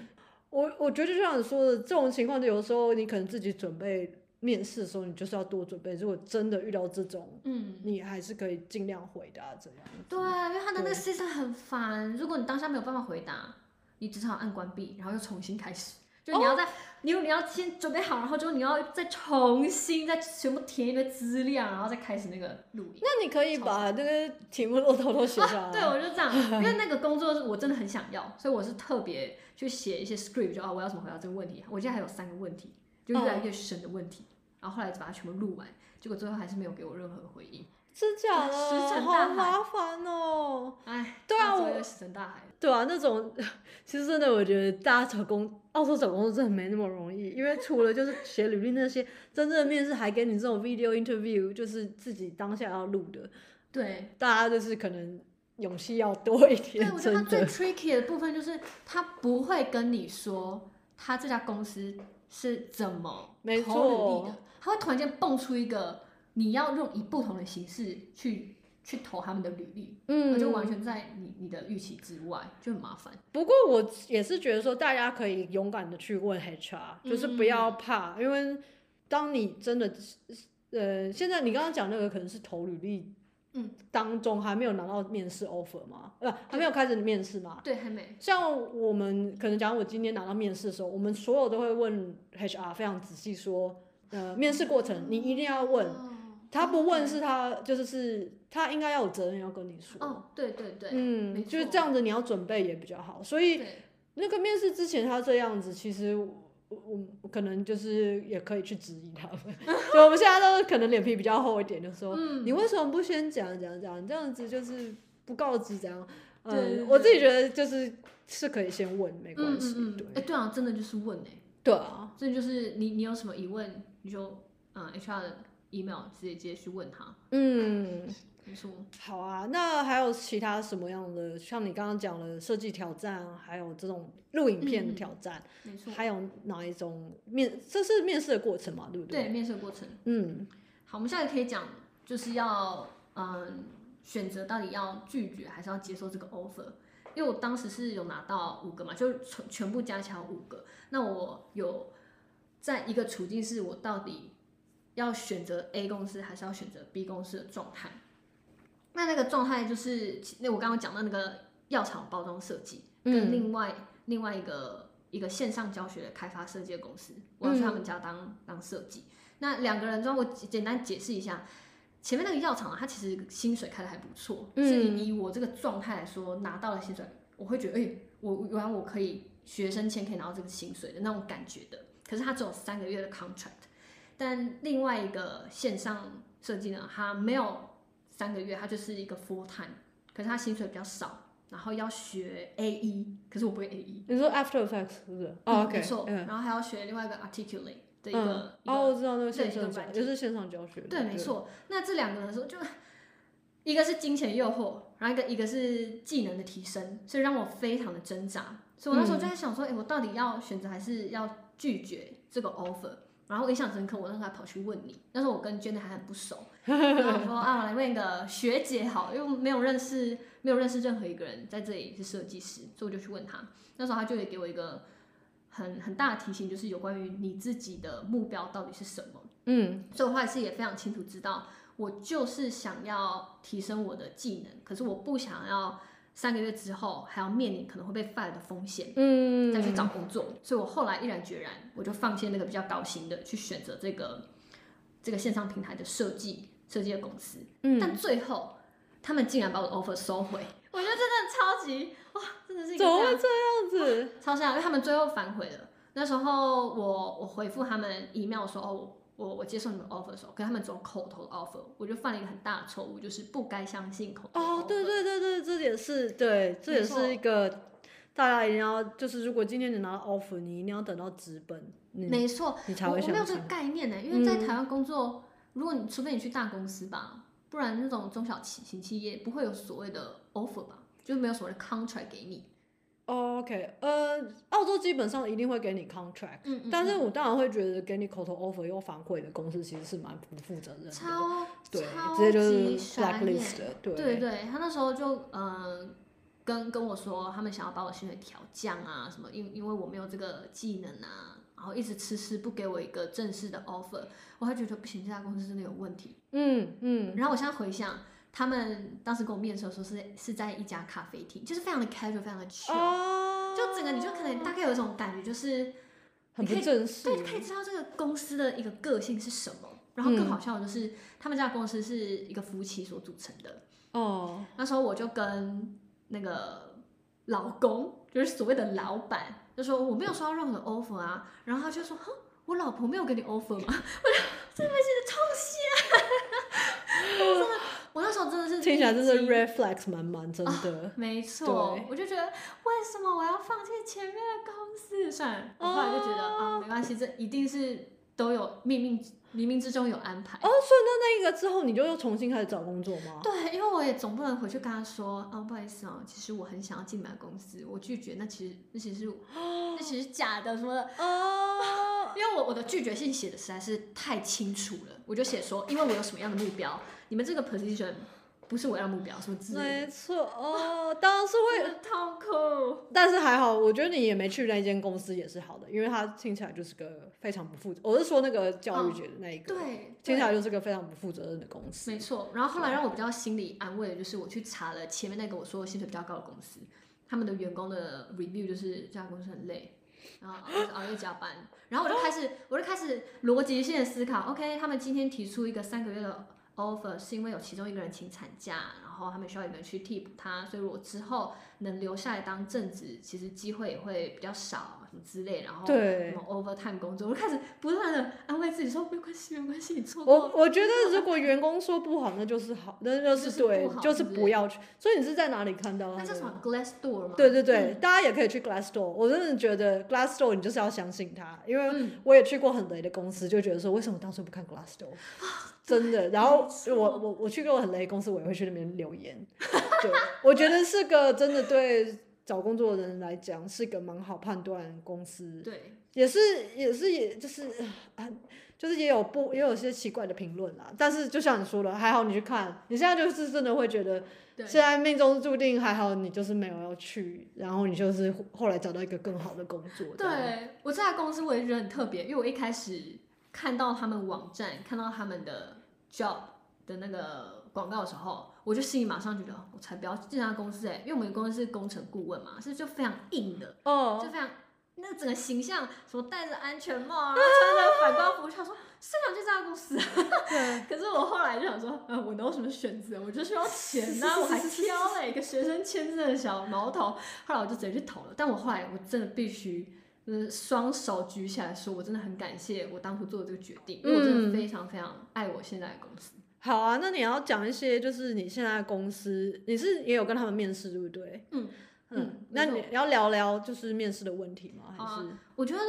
我我觉得就像你说的，这种情况，就有时候你可能自己准备面试的时候，你就是要多准备。如果真的遇到这种，嗯，你还是可以尽量回答这样。对，因为他的那个 system 很烦。如果你当下没有办法回答，你只好按关闭，然后又重新开始。就你要在，哦、你你要先准备好，然后之后你要再重新再全部填一堆资料，然后再开始那个录音。那你可以把那个题目都偷偷写下来。啊、对，我就这样，因为那个工作是我真的很想要，所以我是特别去写一些 script，就啊我要怎么回答这个问题。我现在还有三个问题，就越来越深的问题，哦、然后后来就把它全部录完，结果最后还是没有给我任何回应。真假的，好麻烦哦！哎，对啊，我石沉大海。对啊，那种 其实真的，我觉得大家找工，澳洲找工作真的没那么容易，因为除了就是写履历那些，真正的面试还给你这种 video interview，就是自己当下要录的。对，大家就是可能勇气要多一点。对，我觉得他最 tricky 的部分就是他不会跟你说他这家公司是怎么投履历的，他会突然间蹦出一个你要用以不同的形式去。去投他们的履历，嗯，就完全在你你的预期之外，就很麻烦。不过我也是觉得说，大家可以勇敢的去问 HR，嗯，就是不要怕，因为当你真的，呃，现在你刚刚讲那个可能是投履历，嗯，当中还没有拿到面试 offer 吗？呃，还没有开始面试吗？对，还没。像我们可能假如，我今天拿到面试的时候，我们所有都会问 HR 非常仔细说，呃，面试过程你一定要问。哦他不问是他就是是，他应该要有责任要跟你说。哦，对对对，嗯，就是这样子，你要准备也比较好。所以那个面试之前他这样子，其实我我可能就是也可以去质疑他们。就我们现在都可能脸皮比较厚一点，就说、嗯、你为什么不先讲讲讲？这样子就是不告知这样。嗯，我自己觉得就是是可以先问，没关系。嗯嗯对，哎、欸，对啊，真的就是问哎、欸。对啊，这就是你你有什么疑问，你就嗯 HR 的。email 直接直接去问他，嗯，没错。好啊，那还有其他什么样的？像你刚刚讲的设计挑战，还有这种录影片的挑战，没错。还有哪一种面？这是面试的过程嘛？对不对？对，面试的过程。嗯，好，我们现在可以讲，就是要嗯选择到底要拒绝还是要接受这个 offer。因为我当时是有拿到五个嘛，就全全部加起来五个。那我有在一个处境是我到底。要选择 A 公司还是要选择 B 公司的状态？那那个状态就是那我刚刚讲到那个药厂包装设计，跟另外、嗯、另外一个一个线上教学的开发设计的公司，我要去他们家当、嗯、当设计。那两个人中，我简单解释一下，前面那个药厂啊，它其实薪水开的还不错，嗯、所以以我这个状态来说，拿到了薪水，我会觉得，哎、欸，我原来我可以学生签可以拿到这个薪水的那种感觉的。可是它只有三个月的 contract。但另外一个线上设计呢，它没有三个月，他就是一个 full time，可是他薪水比较少，然后要学 AE，可是我不会 AE。你说 After Effects 是不是？哦、嗯 okay, 没错、嗯。然后还要学另外一个 Articulate 的一个。嗯、哦，我知道那个线上教，就是线上教学。对，没错。那这两个人说，就一个是金钱诱惑，然后一个一个是技能的提升，所以让我非常的挣扎。所以我那时候就在想说，哎、嗯，我到底要选择还是要拒绝这个 offer？然后印象深刻，我那时候还跑去问你，那时候我跟 Jenny 还很不熟，然后说啊，我来问一个学姐好，因为没有认识，没有认识任何一个人在这里是设计师，所以我就去问他。那时候他就会给我一个很很大的提醒，就是有关于你自己的目标到底是什么。嗯，所以我后来是也非常清楚知道，我就是想要提升我的技能，可是我不想要。三个月之后还要面临可能会被 fire 的风险，嗯，再去找工作，所以我后来毅然决然，我就放弃那个比较高薪的，去选择这个这个线上平台的设计设计的公司，嗯，但最后他们竟然把我的 offer 收回，我觉得真的超级哇，真的是怎么会这样子，超像，因为他们最后反悔了。那时候我我回复他们 email 说哦。我我接受你们 offer 的时候，跟他们走口头的 offer，我就犯了一个很大的错误，就是不该相信口头。哦，对对对对，这也是对，这也是一个大家一定要，就是如果今天你拿到 offer，你一定要等到纸本，没错，你才会相信。我没有这个概念呢，因为在台湾工作，嗯、如果你除非你去大公司吧，不然那种中小企型企业不会有所谓的 offer 吧，就没有所谓的 contract 给你。OK，呃，澳洲基本上一定会给你 contract，嗯，嗯，但是我当然会觉得给你口头 offer 又反悔的公司其实是蛮不负责任的，超对，超直接就是 blacklist 的，对对对，他那时候就嗯、呃、跟跟我说他们想要把我薪水调降啊什么，因因为我没有这个技能啊，然后一直迟迟不给我一个正式的 offer，我还觉得不行，这家公司真的有问题，嗯嗯，然后我现在回想。他们当时跟我面试的时候是是在一家咖啡厅，就是非常的 casual，非常的 chill，、oh, 就整个你就可能大概有一种感觉，就是很不正式，对，可以知道这个公司的一个个性是什么。然后更好笑的就是，嗯、他们家公司是一个夫妻所组成的。哦、oh.，那时候我就跟那个老公，就是所谓的老板，就说我没有收到任何的 offer 啊。然后他就说，哼，我老婆没有给你 offer 吗？我说这边写的超细啊。我那时候真的是听起来真的 red flags 满满，真的。哦、没错，我就觉得为什么我要放弃前面的公司？算了，我后来就觉得啊、哦，没关系，这一定是都有冥冥冥冥之中有安排。哦，所以那那一个之后，你就又重新开始找工作吗？对，因为我也总不能回去跟他说，哦，不好意思哦，其实我很想要进来公司，我拒绝，那其实那其实是那其实是假的什么的哦，因为我我的拒绝信写的实在是太清楚了，我就写说，因为我有什么样的目标，你们这个 position。不是我要目标，什么之类的。没错哦，当然是会。但是还好，我觉得你也没去那间公司也是好的，因为他听起来就是个非常不负责。我是说那个教育局的那一个，哦、对，听起来就是个非常不负责任的公司。没错。然后后来让我比较心理安慰的就是，我去查了前面那个我说薪水比较高的公司，他们的员工的 review 就是这家公司很累，然后熬夜加班。然后我就开始，我就开始逻辑性的思考。OK，他们今天提出一个三个月的。Offer 是因为有其中一个人请产假，然后他们需要一个人去替补他，所以我之后能留下来当正职，其实机会也会比较少，么之类，然后什么 overtime 工作，我就开始不断的安慰自己说没关系，没关系，你错过。我我觉得如果 员工说不好，那就是好，那就是对，就是，就是不要去。所以你是在哪里看到？那叫什么 Glassdoor 吗？对对对，嗯，大家也可以去 Glassdoor。我真的觉得 Glassdoor 你就是要相信他，因为我也去过很雷的公司，就觉得说为什么当初不看 Glassdoor？真的，然后我我我去过很雷的公司，我也会去那边留言。对，我觉得是个真的对找工作的人来讲是个蛮好判断公司。对，也是也是也就是啊，就是也有不也有些奇怪的评论啦。但是就像你说的，还好你去看，你现在就是真的会觉得，现在命中注定，还好你就是没有要去，然后你就是后来找到一个更好的工作。对，我这家公司我也觉得很特别，因为我一开始。看到他们网站，看到他们的 job 的那个广告的时候，我就心里马上觉得，我才不要进这家公司哎，因为我们公司是工程顾问嘛，是就非常硬的哦，就非常那整个形象，什么戴着安全帽啊，穿着反光服，他说是想进这家公司？对。可是我后来就想说，呃，我能有什么选择？我就需要钱呐，我还挑了一个学生签证的小毛头，后来我就直接去投了。但我后来我真的必须。就是双手举起来说，我真的很感谢我当初做的这个决定，因为我真的非常非常爱我现在的公司。嗯、好啊，那你要讲一些，就是你现在公司，你是也有跟他们面试，对不对？嗯嗯，嗯，那你要聊聊就是面试的问题吗？还是、啊、我觉得，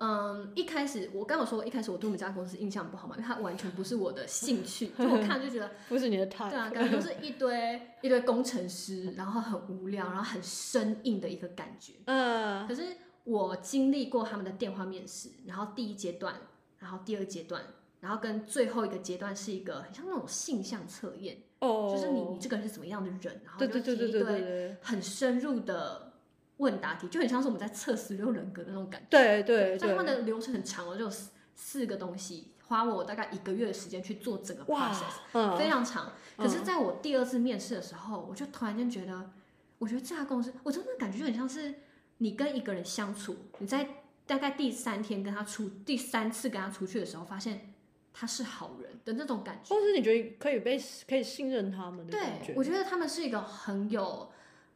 嗯，一开始我刚有说，一开始我对我们家公司印象不好嘛，因为它完全不是我的兴趣，就我看就觉得 不是你的 type，对啊，感觉就是一堆一堆工程师，然后很无聊，然后很生硬的一个感觉。嗯，可是。我经历过他们的电话面试，然后第一阶段，然后第二阶段，然后跟最后一个阶段是一个很像那种性向测验，哦，就是你你这个人是怎么样的人，然后就提一堆很深入的问答题，就很像是我们在测十六人格的那种感觉。对对对，所以他们的流程很长我，就四四个东西，花我大概一个月的时间去做整个 process，嗯，非常长。可是在我第二次面试的时候，我就突然间觉得，我觉得这家公司，我真的感觉就很像是。你跟一个人相处，你在大概第三天跟他出，第三次跟他出去的时候，发现他是好人的那种感觉，或是你觉得可以被可以信任他们的感觉。对，我觉得他们是一个很有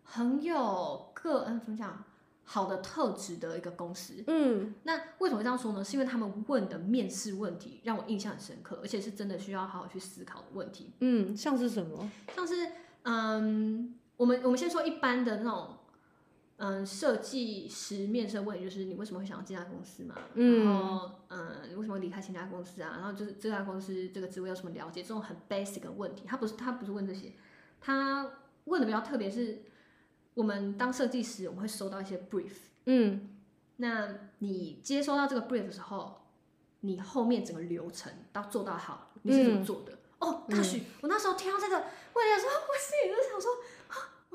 很有个嗯怎么讲好的特质的一个公司。嗯，那为什么会这样说呢？是因为他们问的面试问题让我印象很深刻，而且是真的需要好好去思考的问题。嗯，像是什么？像是嗯，我们我们先说一般的那种。嗯，设计师面试问题就是你为什么会想要进这家公司嘛？嗯，然后嗯，你为什么离开前家公司啊？然后就是这家公司这个职位有什么了解？这种很 basic 的问题，他不是他不是问这些，他问的比较特别是，我们当设计师我们会收到一些 brief，嗯，那你接收到这个 brief 的时候，你后面整个流程到做到好，你是怎么做的？嗯、哦，大许、嗯，我那时候听到这个问题的时候，我心里就想说。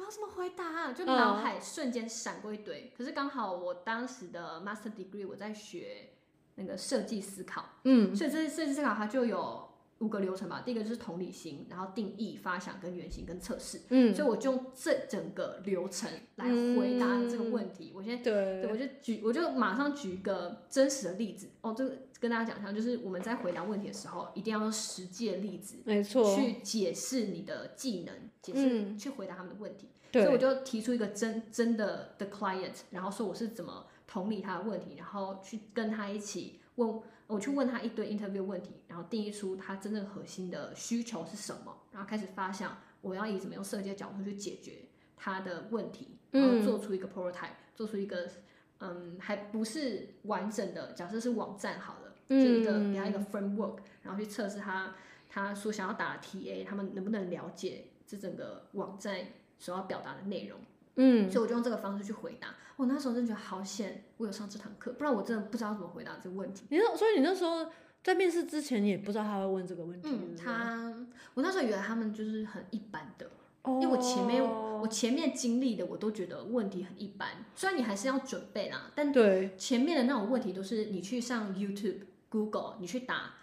怎么回答啊？就脑海瞬间闪过一堆。Uh. 可是刚好我当时的 master degree 我在学那个设计思考，嗯，所以这设计思考它就有五个流程吧。第一个就是同理心，然后定义、发想、跟原型、跟测试。嗯，所以我就用这整个流程来回答这个问题。嗯、我先对，对，我就举，我就马上举一个真实的例子。哦，这个跟大家讲一下，就是我们在回答问题的时候，一定要用实际的例子，没错，去解释你的技能。解释、嗯、去回答他们的问题，所以我就提出一个真真的的 client，然后说我是怎么同理他的问题，然后去跟他一起问，我去问他一堆 interview 问题，然后定义出他真正核心的需求是什么，然后开始发想我要以怎么用设计的角度去解决他的问题，然后做出一个 prototype，做出一个嗯还不是完整的，假设是网站好了，就一个给他一个 framework，然后去测试他他所想要打的 TA，他们能不能了解这整个网站所要表达的内容。嗯，所以我就用这个方式去回答。我那时候真的觉得好险，我有上这堂课，不然我真的不知道怎么回答这个问题。你那，所以你那时候在面试之前，你也不知道他会问这个问题。嗯，他，我那时候以为他们就是很一般的，哦、因为我前面我前面经历的我都觉得问题很一般。虽然你还是要准备啦，但对前面的那种问题都是你去上 YouTube、Google，你去打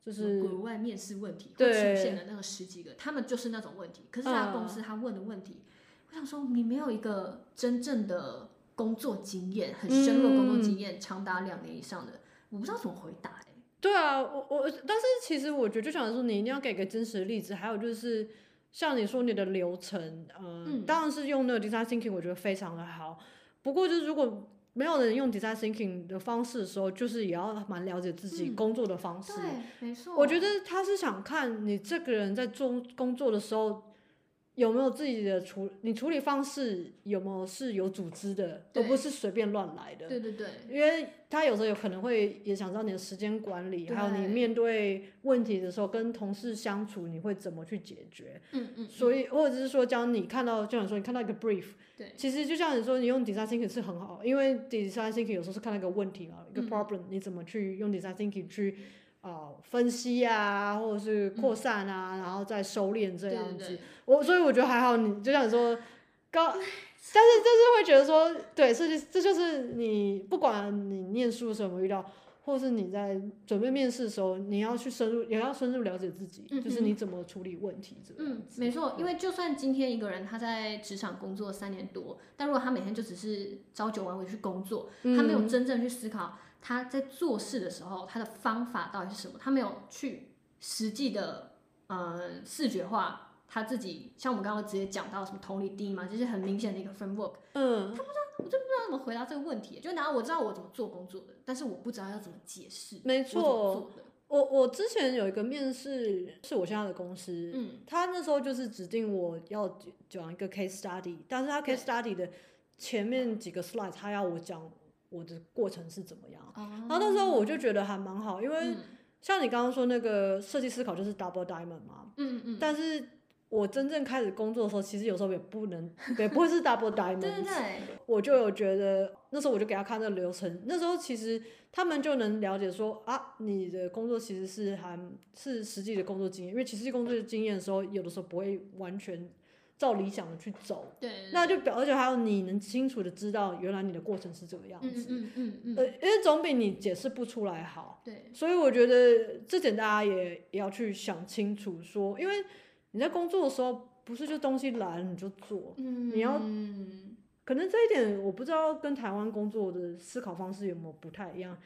就是国外面试问题会出现的那个十几个，他们就是那种问题。可是这家公司他问的问题。嗯我想说，你没有一个真正的工作经验，很深入的工作经验，长达两年以上的，我不知道怎么回答哎、欸。对啊，我我，但是其实我觉得，就想说，你一定要给个真实的例子，还有就是，像你说你的流程，呃、嗯，当然是用那个 design thinking，我觉得非常的好。不过就是如果没有人用 design thinking 的方式的时候，就是也要蛮了解自己工作的方式。嗯、对，没错。我觉得他是想看你这个人在做工作的时候。有没有自己的处？你处理方式有没有是有组织的，而不是随便乱来的？对对对。因为他有时候有可能会也想知道你的时间管理，还有你面对问题的时候跟同事相处，你会怎么去解决？嗯嗯。所以或者是说，教你看到，就像说你看到一个 brief，对，其实就像你说，你用 design thinking 是很好，因为 design thinking 有时候是看到一个问题嘛，一个 problem，你怎么去用 design thinking 去。哦，分析啊，或者是扩散啊，嗯、然后再收敛这样子。对对对，我所以我觉得还好，你就像你说高，但是就是会觉得说，对，这就这就是你不管你念书的时候有没有遇到，或是你在准备面试的时候，你要去深入，也要深入了解自己，嗯、就是你怎么处理问题这个。嗯，没错，因为就算今天一个人他在职场工作三年多，但如果他每天就只是朝九晚五去工作，嗯、他没有真正去思考。他在做事的时候，他的方法到底是什么？他没有去实际的，呃，视觉化他自己。像我们刚刚直接讲到什么同理低嘛，就是很明显的一个 framework。嗯，他不知道，我就不知道怎么回答这个问题。就然后我知道我怎么做工作的，但是我不知道要怎么解释。没错，我我，我之前有一个面试，是我现在的公司，嗯，他那时候就是指定我要讲一个 case study，但是他 case study 的前面几个 slide 他要我讲。我的过程是怎么样？然后那时候我就觉得还蛮好，因为像你刚刚说那个设计思考就是 double diamond 嘛。嗯嗯。但是我真正开始工作的时候，其实有时候也不能，也不会是 double diamond。对对对。我就有觉得，那时候我就给他看那个流程，那时候其实他们就能了解说啊，你的工作其实是还是实际的工作经验，因为其实工作经验的时候，有的时候不会完全。照理想的去走，对，那就表，而且还有你能清楚的知道，原来你的过程是这个样子，嗯嗯嗯，呃，因为总比你解释不出来好，对，所以我觉得这点大家也也要去想清楚，说，因为你在工作的时候，不是就东西来了你就做，嗯，你要，可能这一点我不知道跟台湾工作的思考方式有没有不太一样。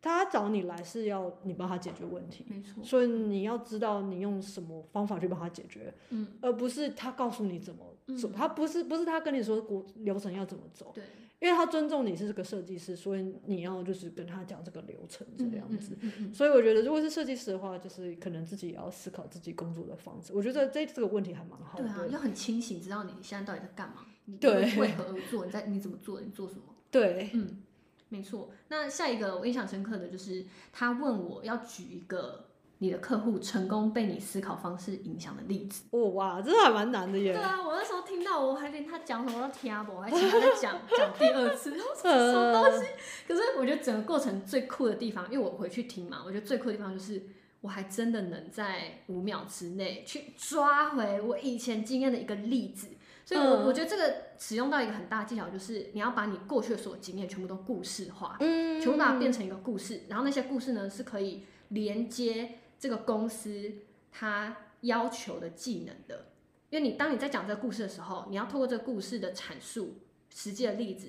他找你来是要你帮他解决问题，没错，所以你要知道你用什么方法去帮他解决，嗯，而不是他告诉你怎么走，嗯、他不是不是他跟你说过流程要怎么走，对，因为他尊重你是这个设计师，所以你要就是跟他讲这个流程这个样子，所以我觉得如果是设计师的话，就是可能自己也要思考自己工作的方式，我觉得这这个问题还蛮好的，对啊，要很清醒，知道你现在到底在干嘛，你，为何而做，你在你怎么做，你做什么，对，嗯。没错，那下一个我印象深刻的就是他问我要举一个你的客户成功被你思考方式影响的例子。哦哇，这还蛮难的耶。对啊，我那时候听到我还连他讲什么都听不懂，我还请他再讲 讲第二次，什么东西？可是我觉得整个过程最酷的地方，因为我回去听嘛，我觉得最酷的地方就是我还真的能在五秒之内去抓回我以前经验的一个例子。所以我，我我觉得这个使用到一个很大的技巧，就是你要把你过去的所有经验全部都故事化，嗯，全部把它变成一个故事，然后那些故事呢是可以连接这个公司它要求的技能的。因为你当你在讲这个故事的时候，你要透过这个故事的阐述，实际的例子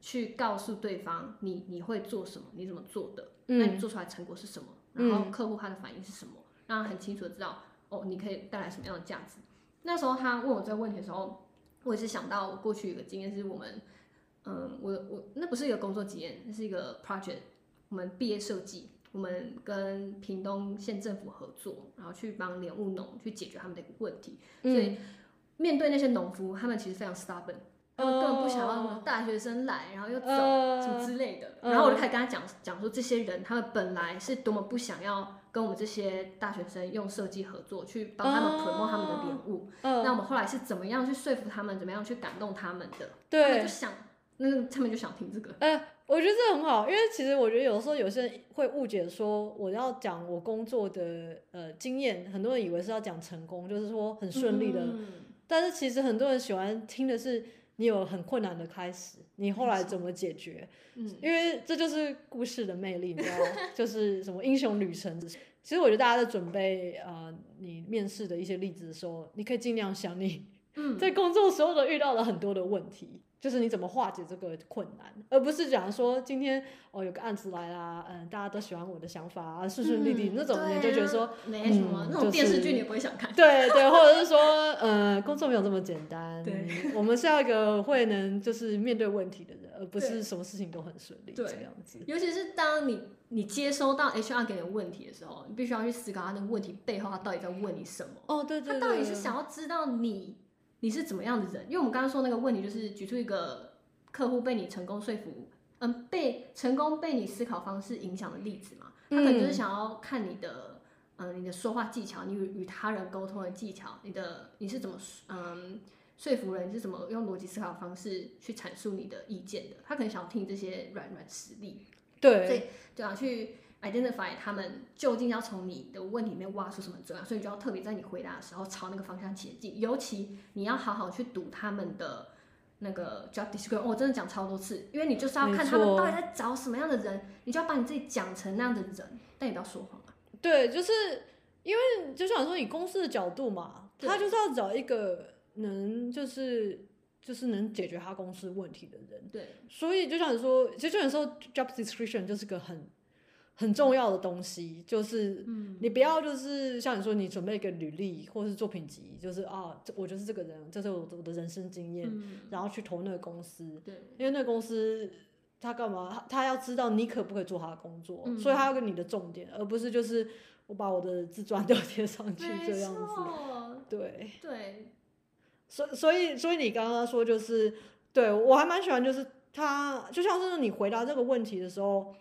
去告诉对方你你会做什么，你怎么做的，嗯，那你做出来成果是什么，然后客户他的反应是什么，让他很清楚的知道哦，你可以带来什么样的价值。那时候他问我这个问题的时候。我也是想到我过去一个经验，是我们，嗯，我我那不是一个工作经验，那是一个 project，我们毕业设计，我们跟屏东县政府合作，然后去帮莲雾农去解决他们的问题。所以面对那些农夫，他们其实非常 stubborn，他们根本不想要什么大学生来，然后又走、呃、什么之类的。然后我就开始跟他讲讲说，这些人他们本来是多么不想要跟我们这些大学生用设计合作，去帮他们 promote 他们的脸物。呃、那我们后来是怎么样去说服他们，怎么样去感动他们的？对，他们就想，那他们就想听这个。呃，我觉得这很好，因为其实我觉得有时候有些人会误解说，我要讲我工作的呃经验，很多人以为是要讲成功，就是说很顺利的。嗯、但是其实很多人喜欢听的是。你有很困难的开始，你后来怎么解决？嗯，因为这就是故事的魅力，你知道吗？就是什么英雄旅程。其实我觉得大家在准备呃你面试的一些例子的时候，你可以尽量想你在工作时候都遇到了很多的问题。就是你怎么化解这个困难，而不是讲说今天哦有个案子来啦，嗯，大家都喜欢我的想法啊，顺顺利利那种，你就觉得说没什么，那种电视剧你也不会想看。对对，或者是说，呃，工作没有这么简单。对，我们是要一个会能就是面对问题的人，而不是什么事情都很顺利这样子。尤其是当你你接收到 HR 给你的问题的时候，你必须要去思考他那个问题背后他到底在问你什么。哦，对对，他到底是想要知道你。你是怎么样的人？因为我们刚刚说那个问题，就是举出一个客户被你成功说服，嗯，被成功被你思考方式影响的例子嘛。他可能就是想要看你的，嗯，你的说话技巧，你与与他人沟通的技巧，你的你是怎么，嗯，说服人，你是怎么用逻辑思考方式去阐述你的意见的。他可能想要听这些软软实力，对，所以，对啊，去。Identify 他们究竟要从你的问题里面挖出什么重要，所以你就要特别在你回答的时候朝那个方向前进。尤其你要好好去读他们的那个 job description，我真的讲超多次，因为你就是要看他们到底在找什么样的人，你就要把你自己讲成那样的人，但你不要说谎啊。对，就是因为就想说以公司的角度嘛，他就是要找一个能就是就是能解决他公司问题的人。对，所以就想说，其实就有时候 job description 就是个很。很重要的东西就是，你不要就是像你说，你准备一个履历或是作品集，就是啊，我就是这个人，这是我我的人生经验，嗯、然后去投那个公司。对，因为那个公司他干嘛？他他要知道你可不可以做他的工作，嗯、所以他要跟你的重点，而不是就是我把我的自传 都贴上去这样子。对对，所所以所以你刚刚说就是，对我还蛮喜欢，就是他就像是你回答这个问题的时候。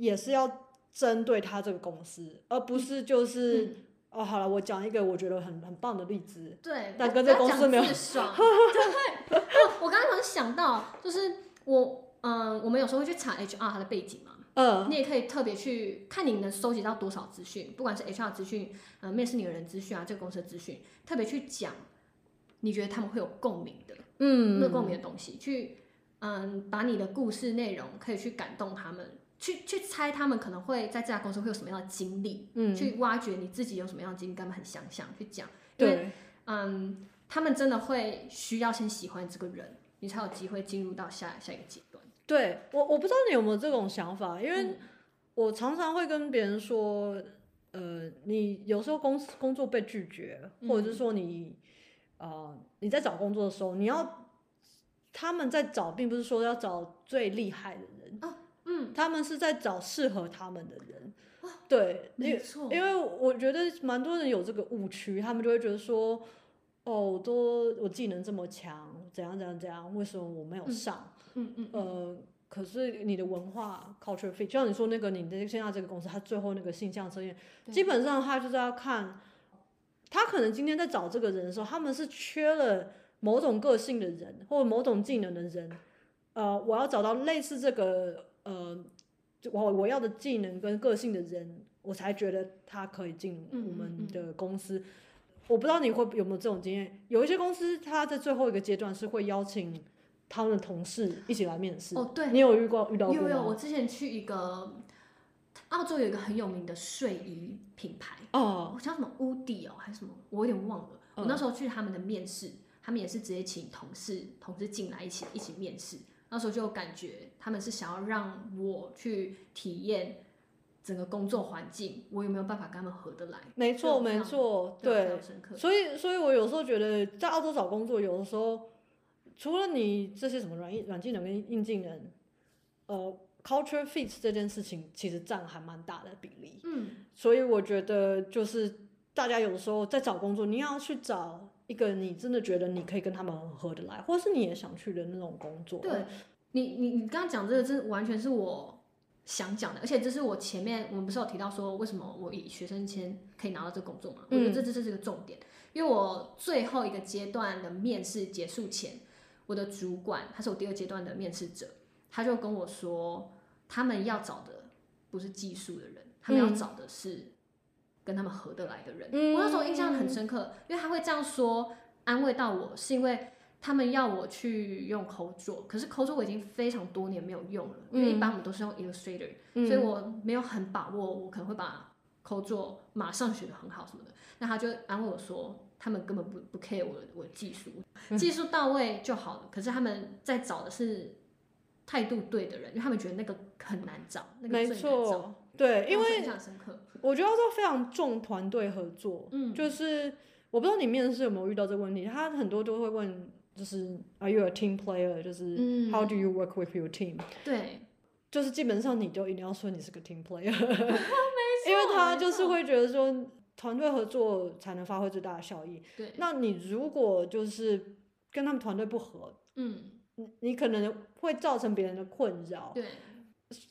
也是要针对他这个公司，而不是就是、嗯、哦，好了，我讲一个我觉得很很棒的例子。对，但跟这公司没有。爽。对，我刚刚突然想到，就是我嗯、呃，我们有时候会去查 HR 他的背景嘛。嗯。你也可以特别去看你能收集到多少资讯，不管是 HR 资讯，呃，面试你的人资讯啊，这个公司的资讯，特别去讲你觉得他们会有共鸣的，嗯，那共鸣的东西，去嗯，把你的故事内容可以去感动他们。去去猜他们可能会在这家公司会有什么样的经历，嗯，去挖掘你自己有什么样的经历，跟他们很相像去讲，因为，嗯，他们真的会需要先喜欢这个人，你才有机会进入到下下一个阶段。对我，我不知道你有没有这种想法，因为我常常会跟别人说，呃，你有时候公司工作被拒绝，或者是说你，呃，你在找工作的时候，你要他们在找，并不是说要找最厉害的人啊。嗯，他们是在找适合他们的人，哦、对，没错，因为我觉得蛮多人有这个误区，他们就会觉得说，哦，都我技能这么强，怎样怎样怎样，为什么我没有上？嗯嗯，嗯，呃，可是你的文化 culture fit，就像你说那个你的现在这个公司，他最后那个性向测验，基本上他就是要看，他可能今天在找这个人的时候，他们是缺了某种个性的人，或者某种技能的人，呃，我要找到类似这个。呃，我我要的技能跟个性的人，我才觉得他可以进我们的公司。嗯嗯嗯。我不知道你会有没有这种经验？有一些公司，他在最后一个阶段是会邀请他们的同事一起来面试。哦，对，你有遇过遇到过吗？有有，我之前去一个澳洲有一个很有名的睡衣品牌哦，叫什么乌迪哦还是什么，我有点忘了。我那时候去他们的面试，他们也是直接请同事同事进来一起一起面试。那时候就感觉他们是想要让我去体验整个工作环境，我有没有办法跟他们合得来？没错，没错，对。所以，所以我有时候觉得在澳洲找工作，有的时候除了你这些什么软硬软技能跟硬技能，呃，culture fit 这件事情其实占还蛮大的比例。嗯。所以我觉得就是大家有时候在找工作，你要去找。一个你真的觉得你可以跟他们很合得来，或是你也想去的那种工作。对，你你你刚刚讲这个，这完全是我想讲的，而且这是我前面我们不是有提到说，为什么我以学生签可以拿到这个工作吗？我觉得这这这是个重点，因为我最后一个阶段的面试结束前，我的主管他是我第二阶段的面试者，他就跟我说，他们要找的不是技术的人，他们要找的是跟他们合得来的人。嗯、我那时候印象很深刻，因为他会这样说，安慰到我，是因为他们要我去用 CorelDRAW，可是 CorelDRAW 我已经非常多年没有用了，嗯、因为一般我们都是用 Illustrator，、嗯、所以我没有很把握，我可能会把 CorelDRAW 马上学的很好什么的。那他就安慰我说，他们根本不不 care 我我技术，技术到位就好了。可是他们在找的是。态度对的人，因为他们觉得那个很难找，那个最难找。对，因为我觉得说非常重团队合作。嗯，就是我不知道你面试有没有遇到这个问题，他很多都会问，就是 Are you a team player？就是 How do you work with your team？对，就是基本上你就一定要说你是个 team player，因为他就是会觉得说团队合作才能发挥最大的效益。对，那你如果就是跟他们团队不合，嗯。你你可能会造成别人的困扰。对，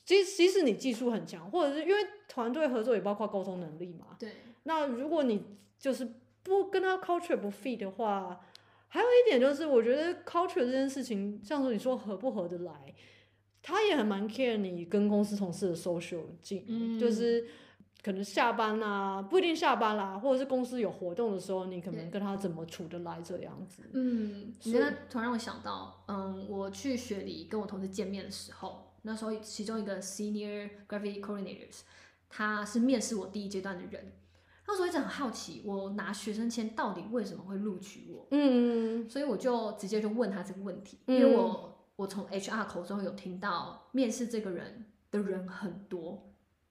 即即使你技术很强，或者是因为团队合作也包括沟通能力嘛。对。那如果你就是不跟他 culture 不 fit 的话，还有一点就是，我觉得 culture 这件事情，像说你说合不合得来，他也很蛮 care 你跟公司同事的 social 近，嗯，就是。可能下班啦，不一定下班啦，或者是公司有活动的时候，你可能跟他怎么处得来这样子。嗯，你现在突然让我想到，嗯，我去雪梨跟我同事见面的时候，那时候其中一个 senior graphic coordinators，他是面试我第一阶段的人，那时候一直很好奇，我拿学生签到底为什么会录取我？嗯，所以我就直接就问他这个问题，因为我我从 HR 口中有听到面试这个人的人很多。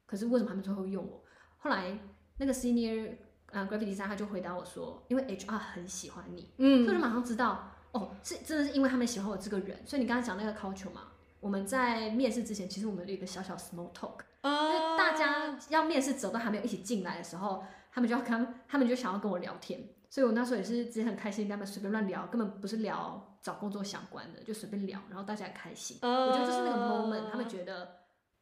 可是为什么他们最后用我？后来那个 senior 啊、uh, graphic designer 他就回答我说，因为 HR 很喜欢你，嗯，所以就马上知道哦，是真的是因为他们喜欢我这个人。所以你刚才讲那个 culture 嘛，我们在面试之前，其实我们有一个小小 small talk，大家要面试走到还没有一起进来的时候，他们就要跟他们，他们就想要跟我聊天，所以我那时候也是直接很开心，跟他们随便乱聊，根本不是聊找工作相关的，就随便聊，然后大家也开心。Uh, 我觉得就是那个 moment，他们觉得。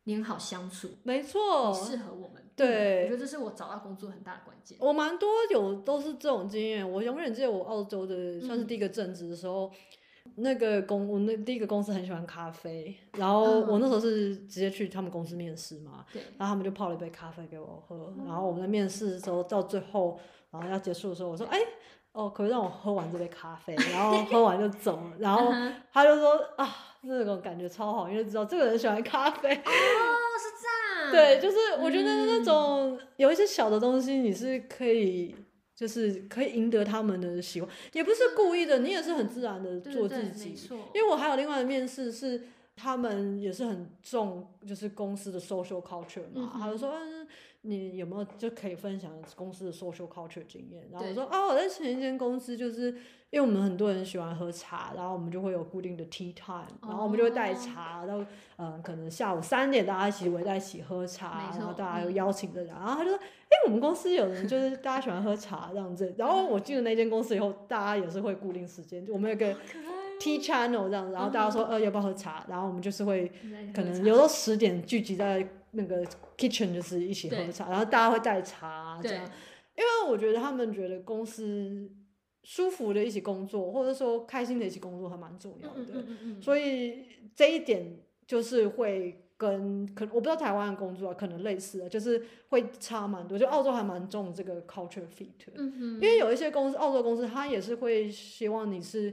你很好相处，没错，你适合我们。对，我觉得这是我找到工作很大的关键。我蛮多有都是这种经验。我永远记得我澳洲的算是第一个正职的时候，嗯、那个公我那第一个公司很喜欢咖啡，然后我那时候是直接去他们公司面试嘛，嗯，然后他们就泡了一杯咖啡给我喝，然后我们在面试的时候到最后，然后要结束的时候，我说，哎。哦，可以让我喝完这杯咖啡，然后喝完就走了。然后他就说啊，那种感觉超好，因为知道这个人喜欢咖啡。哦，是这样。对，就是我觉得那种有一些小的东西，你是可以，就是可以赢得他们的喜欢，也不是故意的，你也是很自然的做自己。因为我还有另外的面试是，他们也是很重，就是公司的 social culture 嘛，他就说。你有没有就可以分享公司的 social culture 经验？然后我说哦，我在前一间公司，就是因为我们很多人喜欢喝茶，然后我们就会有固定的 tea time，然后我们就会带茶，然后嗯，可能下午三点大家一起围在一起喝茶，然后大家有邀请的人，然后他就说，哎，我们公司有人就是大家喜欢喝茶这样子。然后我进了那间公司以后，大家也是会固定时间，我们有个 tea channel 这样子，然后大家说呃要不要喝茶，然后我们就是会可能有时候十点聚集在。那个 kitchen 就是一起喝茶，然后大家会带茶这样，因为我觉得他们觉得公司舒服的一起工作，或者说开心的一起工作还蛮重要的，嗯嗯嗯，所以这一点就是会跟可能我不知道台湾的工作可能类似的，就是会差蛮多，就澳洲还蛮重这个 culture fit，因为有一些公司，澳洲公司它也是会希望你是。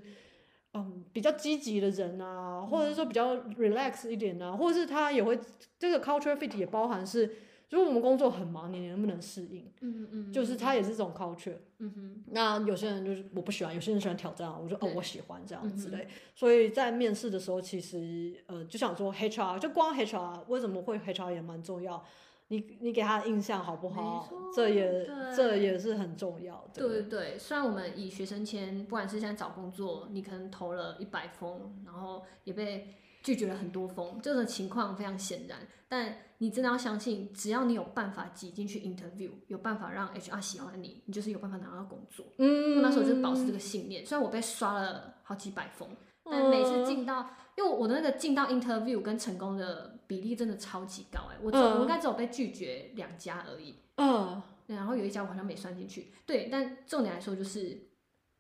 嗯，比较积极的人啊，或者是说比较 relax 一点啊，或者是它也会这个 culture fit 也包含是，如果我们工作很忙，你能不能适应？嗯嗯，就是他也是这种 culture。嗯哼。那有些人就是我不喜欢，有些人喜欢挑战，我说哦我喜欢这样子嘞。所以在面试的时候，其实呃就想说 HR 就光 HR 为什么会 HR 也蛮重要。你你给他的印象好不好？这也这也是很重要的。对对对，虽然我们以学生签，不管是现在找工作，你可能投了一百封，然后也被拒绝了很多封，这种情况非常显然。但你真的要相信，只要你有办法挤进去 interview，有办法让 HR 喜欢你，你就是有办法拿到工作。嗯，那时候就保持这个信念。虽然我被刷了好几百封，但每次进到，因为我的那个进到 interview 跟成功的比例真的超级高哎、欸，我我应该只有被拒绝两家而已。嗯，然后有一家我好像没算进去。对，但重点来说就是，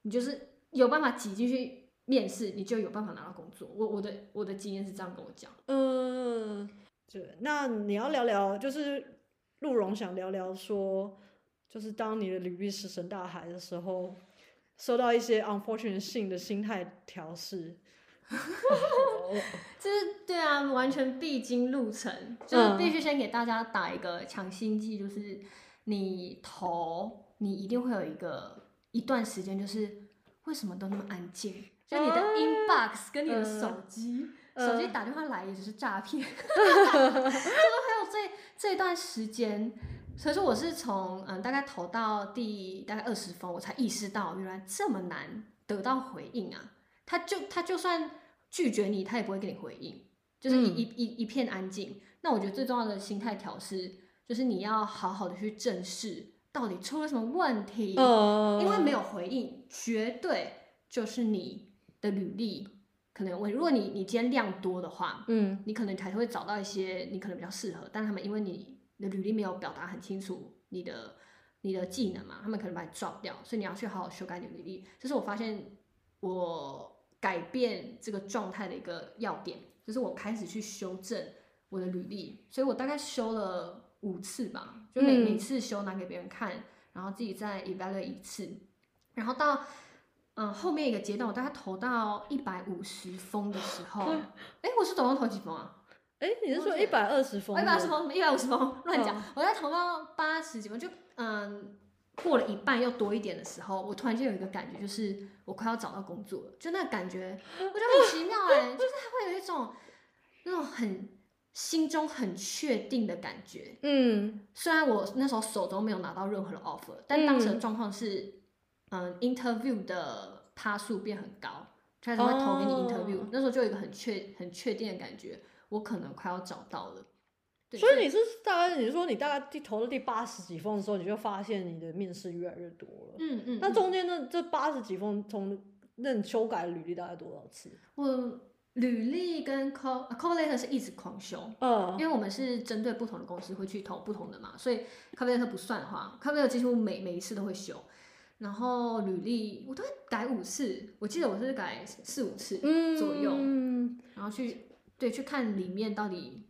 你就是有办法挤进去面试，你就有办法拿到工作。我我的我的经验是这样跟我讲。嗯。对，那你要聊聊，就是陆荣想聊聊说，就是当你的履历石沉大海的时候，收到一些 unfortunate 性的心态调试。就是对啊，完全必经路程，就是必须先给大家打一个强心剂，就是你投，你一定会有一个一段时间，就是为什么都那么安静，就你的 inbox 跟你的手机。嗯手机打电话来也只是诈骗，就说还有这这段时间，所以说我是从嗯大概投到第大概二十封，我才意识到原来这么难得到回应啊！他就他就算拒绝你，他也不会给你回应，就是一、嗯、一一一片安静。那我觉得最重要的心态调试，就是你要好好的去正视到底出了什么问题，嗯、因为没有回应，绝对就是你的履历。可能有问题，如果你你今天量多的话，嗯，你可能才会找到一些你可能比较适合，但他们因为你的履历没有表达很清楚你的你的技能嘛，他们可能把你 drop 掉，所以你要去好好修改你的履历。这是我发现我改变这个状态的一个要点，就是我开始去修正我的履历，所以我大概修了五次吧，就每、嗯、每次修拿给别人看，然后自己再 evaluate 一次，然后到。嗯，后面一个阶段，我大概投到一百五十封的时候，哎、欸，我是总共投几封啊？哎、欸，你是说一百二十封？一百二十封，一百五十封，乱讲。我在投到八十几封，就嗯，过了一半又多一点的时候，我突然间有一个感觉，就是我快要找到工作了，就那个感觉，我觉得很奇妙哎、欸，就是它会有一种那种很心中很确定的感觉。嗯，虽然我那时候手中没有拿到任何的 offer，但当时的状况是。嗯，interview 的趴数变很高，他才会投给你 interview。Oh. 那时候就有一个很确很确定的感觉，我可能快要找到了。对，所以你是大概你是说你大概第投了第八十几封的时候，你就发现你的面试越来越多了。嗯嗯。那中间的这八十几封，从那你修改履历大概多少次？我履历跟 call call letter 是一直狂修。嗯。因为我们是针对不同的公司会去投不同的嘛，所以 call letter 不算的话，call letter 几乎每每一次都会修。然后履历我都会改五次，我记得我是改四五次左右，嗯、然后去对去看里面到底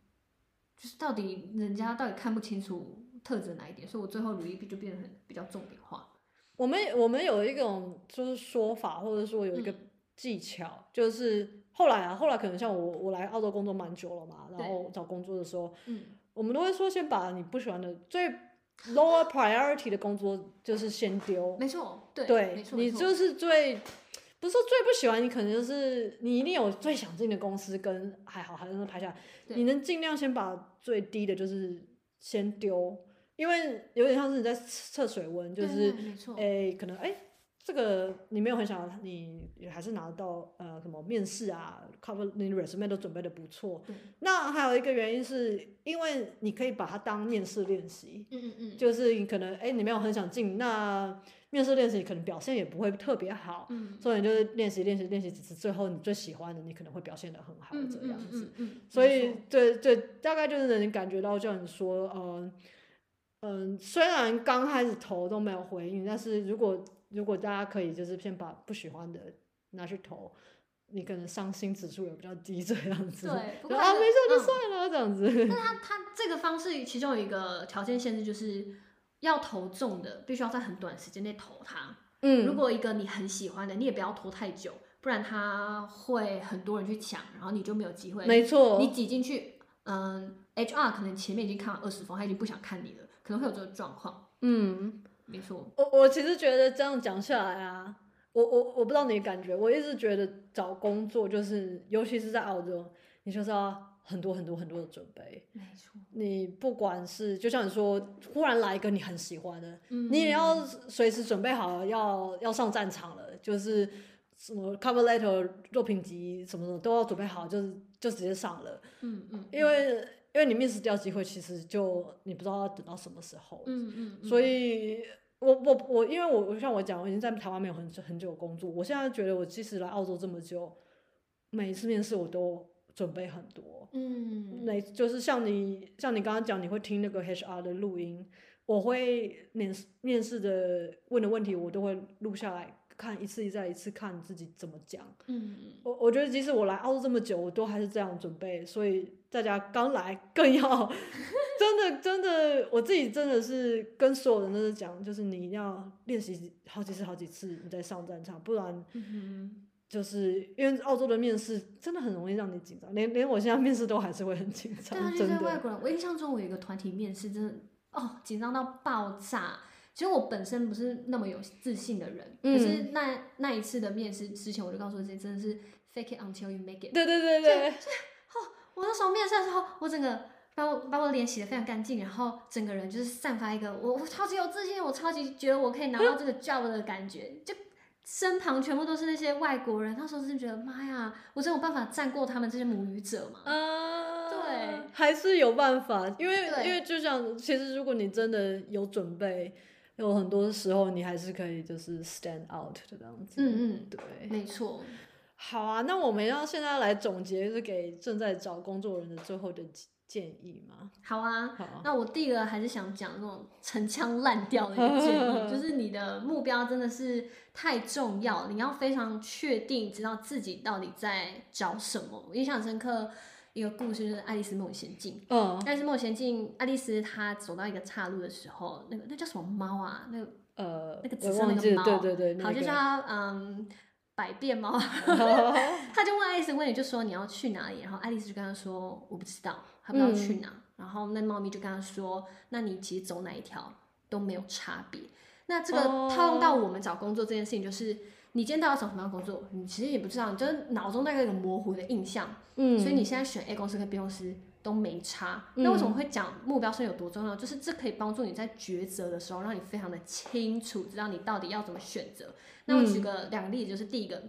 就是到底人家到底看不清楚特征哪一点，所以我最后履历就变得很比较重点化。我们我们有一种就是说法，或者说有一个技巧，嗯、就是后来啊，后来可能像我我来澳洲工作蛮久了嘛，然后找工作的时候，嗯，我们都会说先把你不喜欢的最。Lower priority 的工作就是先丢，没错，对，对没错，你就是最，不是说最不喜欢，你可能就是你一定有最想进的公司跟还好还能排下来，你能尽量先把最低的就是先丢，因为有点像是你在测水温，就是，诶、欸，可能诶。欸这个你没有很想，你还是拿到呃什么面试啊，cover 你 resume 都准备的不错。嗯、那还有一个原因是因为你可以把它当面试练习。嗯嗯嗯。就是你可能哎你没有很想进，那面试练习可能表现也不会特别好。嗯。所以你就是练习练习练习几次，最后你最喜欢的你可能会表现的很好这样子。嗯嗯，嗯，嗯所以对对，大概就是能感觉到，就像你说，嗯嗯，虽然刚开始投都没有回应，但是如果如果大家可以就是先把不喜欢的拿去投，你可能伤心指数也比较低这样子。对，不过啊没事就算了、嗯、这样子。那他他这个方式其中有一个条件限制，就是要投中的必须要在很短时间内投它。嗯，如果一个你很喜欢的，你也不要拖太久，不然他会很多人去抢，然后你就没有机会。没错，你挤进去，嗯，HR 可能前面已经看了二十封，他已经不想看你了，可能会有这个状况。嗯。没错，我我其实觉得这样讲下来啊，我我我不知道你的感觉，我一直觉得找工作就是，尤其是在澳洲，你就是要很多很多很多的准备。没错，你不管是就像你说，忽然来一个你很喜欢的，嗯、你也要随时准备好要要上战场了，就是什么 cover letter、作品集什么什么都要准备好，就是就直接上了。嗯嗯，因为因为你 miss 掉机会，其实就你不知道要等到什么时候。嗯嗯，嗯，所以我我我，因为我我像我讲，我已经在台湾没有很很久工作，我现在觉得我即使来澳洲这么久，每一次面试我都准备很多。嗯，那就是像你像你刚刚讲，你会听那个 HR 的录音，我会面面试的问的问题，我都会录下来。看一次一再一次看自己怎么讲，嗯，我我觉得即使我来澳洲这么久，我都还是这样准备，所以大家刚来更要真的真的，我自己真的是跟所有人都是讲，就是你一定要练习好几次好几次，你再上战场，不然，就是因为澳洲的面试真的很容易让你紧张，连连我现在面试都还是会很紧张，真的。外国人，我印象中我有一个团体面试，真的哦紧张到爆炸。其实我本身不是那么有自信的人，嗯、可是那那一次的面试之前，我就告诉自己，真的是 fake it until you make it。对对对对。哦，我那时候面试的时候，我整个把我把我脸洗得非常干净，然后整个人就是散发一个我我超级有自信，我超级觉得我可以拿到这个 job 的感觉。就身旁全部都是那些外国人，那时候真的觉得妈呀，我真有办法战过他们这些母语者吗？嗯，对，还是有办法，因为因为就像其实如果你真的有准备。有很多时候，你还是可以就是 stand out 的这样子。嗯嗯，对，没错。好啊，那我们要现在来总结，就是给正在找工作人的最后的建议吗？好啊，好啊。那我第一个还是想讲那种陈腔滥调的一个建议，就是你的目标真的是太重要，你要非常确定知道自己到底在找什么。我印象深刻。一个故事就是《爱丽丝梦游仙境》。嗯，《爱丽丝梦游仙境》，爱丽丝她走到一个岔路的时候，那个那叫什么猫啊？那个呃，那个紫色那个猫，对对对，好，就叫它嗯百变猫。他就问爱丽丝问你，就说你要去哪里？然后爱丽丝就跟他说我不知道，她不知道去哪。嗯、然后那猫咪就跟他说，那你其实走哪一条都没有差别。那这个套用到我们找工作这件事情，就是。你今天到底要找什么样工作？你其实也不知道，你就是脑中大概有个模糊的印象。嗯，所以你现在选 A 公司跟 B 公司都没差。嗯、那为什么会讲目标设定有多重要？就是这可以帮助你在抉择的时候，让你非常的清楚，知道你到底要怎么选择。那我举个两个例子，就是第一个，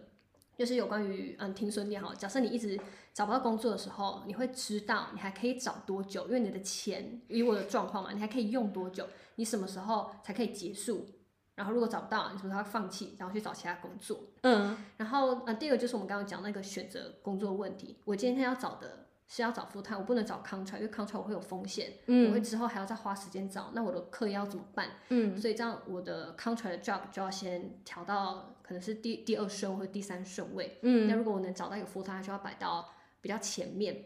就是有关于嗯停损点哈。假设你一直找不到工作的时候，你会知道你还可以找多久，因为你的钱以我的状况嘛，你还可以用多久？你什么时候才可以结束？然后如果找不到，你是不是要放弃，然后去找其他工作？嗯。然后呃，第二个就是我们刚刚讲那个选择工作问题。我今天要找的是要找 full time，我不能找 contract，因为 contract 我会有风险。嗯。我会之后还要再花时间找，那我的课业要怎么办？嗯。所以这样我的 contract 的 job 就要先调到可能是第第二顺或者第三顺位。嗯。那如果我能找到一个 full time，就要摆到比较前面。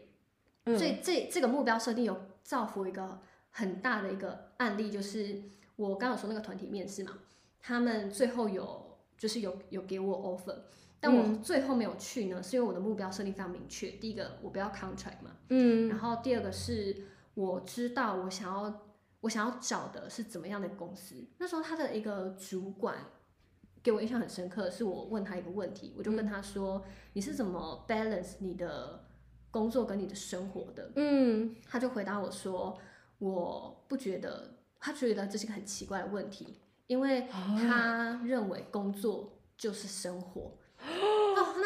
嗯。所以这这个目标设定有造福一个很大的一个案例，就是我刚刚有说那个团体面试嘛。他们最后有就是有有给我 offer，但我最后没有去呢，嗯、是因为我的目标设定非常明确。第一个，我不要 contract 嘛，嗯，然后第二个是我知道我想要我想要找的是怎么样的公司。那时候他的一个主管给我印象很深刻，是我问他一个问题，我就跟他说：“嗯、你是怎么 balance 你的工作跟你的生活的？”嗯，他就回答我说：“我不觉得，他觉得这是一个很奇怪的问题。”因为他认为工作就是生活。哦，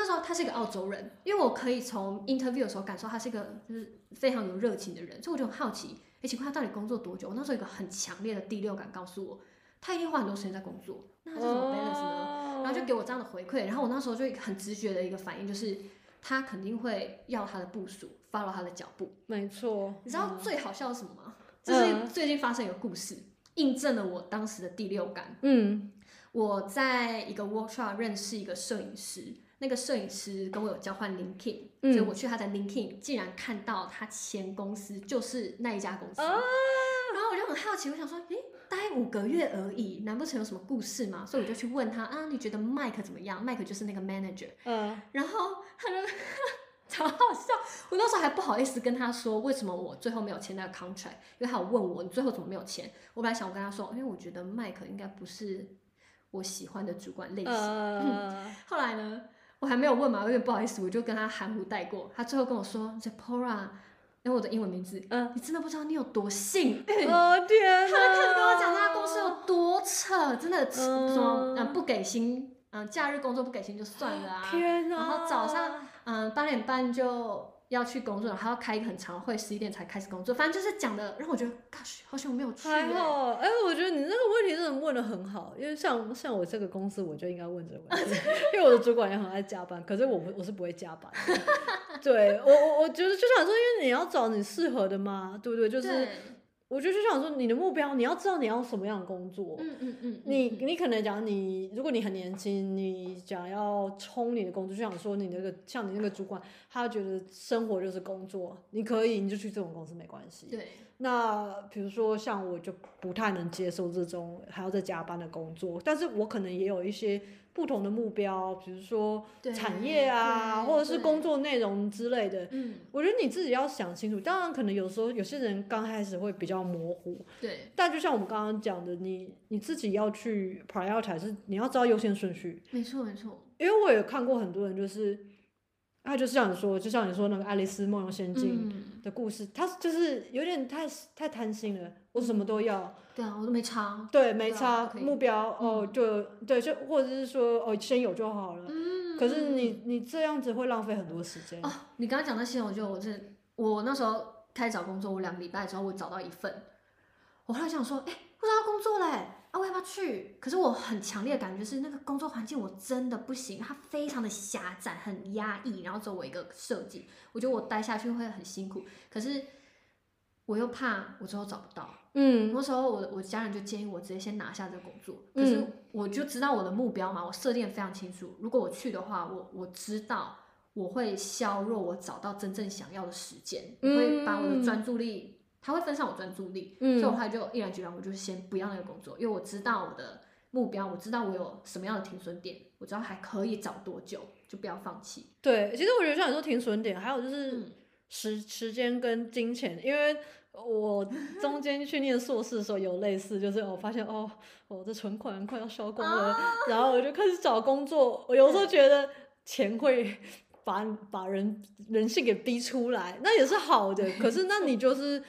那时候他是一个澳洲人，因为我可以从 interview 的时候感受他是一个就是非常有热情的人，所以我就很好奇，哎，请问他到底工作多久？我那时候有一个很强烈的第六感告诉我，他一定花很多时间在工作。那他是什么 balance 呢？然后就给我这样的回馈，然后我那时候就很直觉的一个反应就是，他肯定会要他的部署 follow 他的脚步。没错。你知道最好笑是什么吗？这是最近发生一个故事。印证了我当时的第六感。嗯，我在一个 workshop 认识一个摄影师，那个摄影师跟我有交换 LinkedIn，嗯，所以我去他的 LinkedIn，竟然看到他前公司就是那一家公司。哦，然后我就很好奇，我想说，诶，待五个月而已，难不成有什么故事吗？所以我就去问他啊，你觉得 Mike 怎么样？Mike 就是那个 manager。嗯，然后他就。超好笑！我那时候还不好意思跟他说为什么我最后没有签那个 contract，因为他有问我你最后怎么没有签。我本来想我跟他说，因为我觉得麦克应该不是我喜欢的主管类型。Uh... 嗯、后来呢，我还没有问嘛，有点不好意思，我就跟他含糊带过。他最后跟我说：“Zipporah，因为我的英文名字，嗯、uh...，你真的不知道你有多幸运。哦、uh... 天哪！他就开始跟我讲他公司有多扯，真的什么、uh... 嗯、不给薪。”嗯，假日工作不给薪就算了啊，天啊，然后早上嗯八点半就。要去工作，然后要开一个很长的会，十一点才开始工作。反正就是讲的，让我觉得，gosh，好像我没有去。还好，哎、欸，我觉得你这个问题真的问的很好，因为像像我这个公司，我就应该问这个问题，因为我的主管也很爱加班，可是我我是不会加班。对我我我觉得就想说，因为你要找你适合的嘛，对不对？就是。我就就想说，你的目标，你要知道你要什么样的工作。嗯嗯嗯。你你可能讲你，如果你很年轻，你想要冲你的工作，就想说你那个像你那个主管，他觉得生活就是工作，你可以你就去这种公司没关系。对。那比如说像我就不太能接受这种还要再加班的工作，但是我可能也有一些。不同的目标，比如说产业啊，或者是工作内容之类的。嗯，我觉得你自己要想清楚。当然，可能有时候有些人刚开始会比较模糊。对。但就像我们刚刚讲的，你你自己要去 prioritize，是你要知道优先顺序。没错，没错。因为我也看过很多人，就是他就是像你说，就像你说那个《爱丽丝梦游仙境》的故事，他、嗯、就是有点太太贪心了，我什么都要。对啊，我都没差。对，没差。目标哦，就对，就或者是说哦，先有就好了。嗯。可是你你这样子会浪费很多时间。哦，你刚刚讲那些，我觉得我是我那时候开始找工作，我两个礼拜之后我找到一份，我后来想说，哎，我找到工作嘞，啊，我要不要去？可是我很强烈的感觉是，那个工作环境我真的不行，它非常的狭窄，很压抑，然后只有我一个设计，我觉得我待下去会很辛苦。可是我又怕我之后找不到。嗯，那时候我我家人就建议我直接先拿下这个工作，可是我就知道我的目标嘛，我设定的非常清楚。如果我去的话，我我知道我会削弱我找到真正想要的时间，我会把我的专注力，他会分散我专注力，所以我后来就毅然决然，我就先不要那个工作，因为我知道我的目标，我知道我有什么样的停损点，我知道还可以找多久，就不要放弃。对，其实我觉得像你说停损点，还有就是时时间跟金钱，因为。我中间去念硕士的时候有类似，就是我发现哦，我的存款快要烧光了，啊，然后我就开始找工作。我有时候觉得钱会把把人人性给逼出来，那也是好的。可是那你就是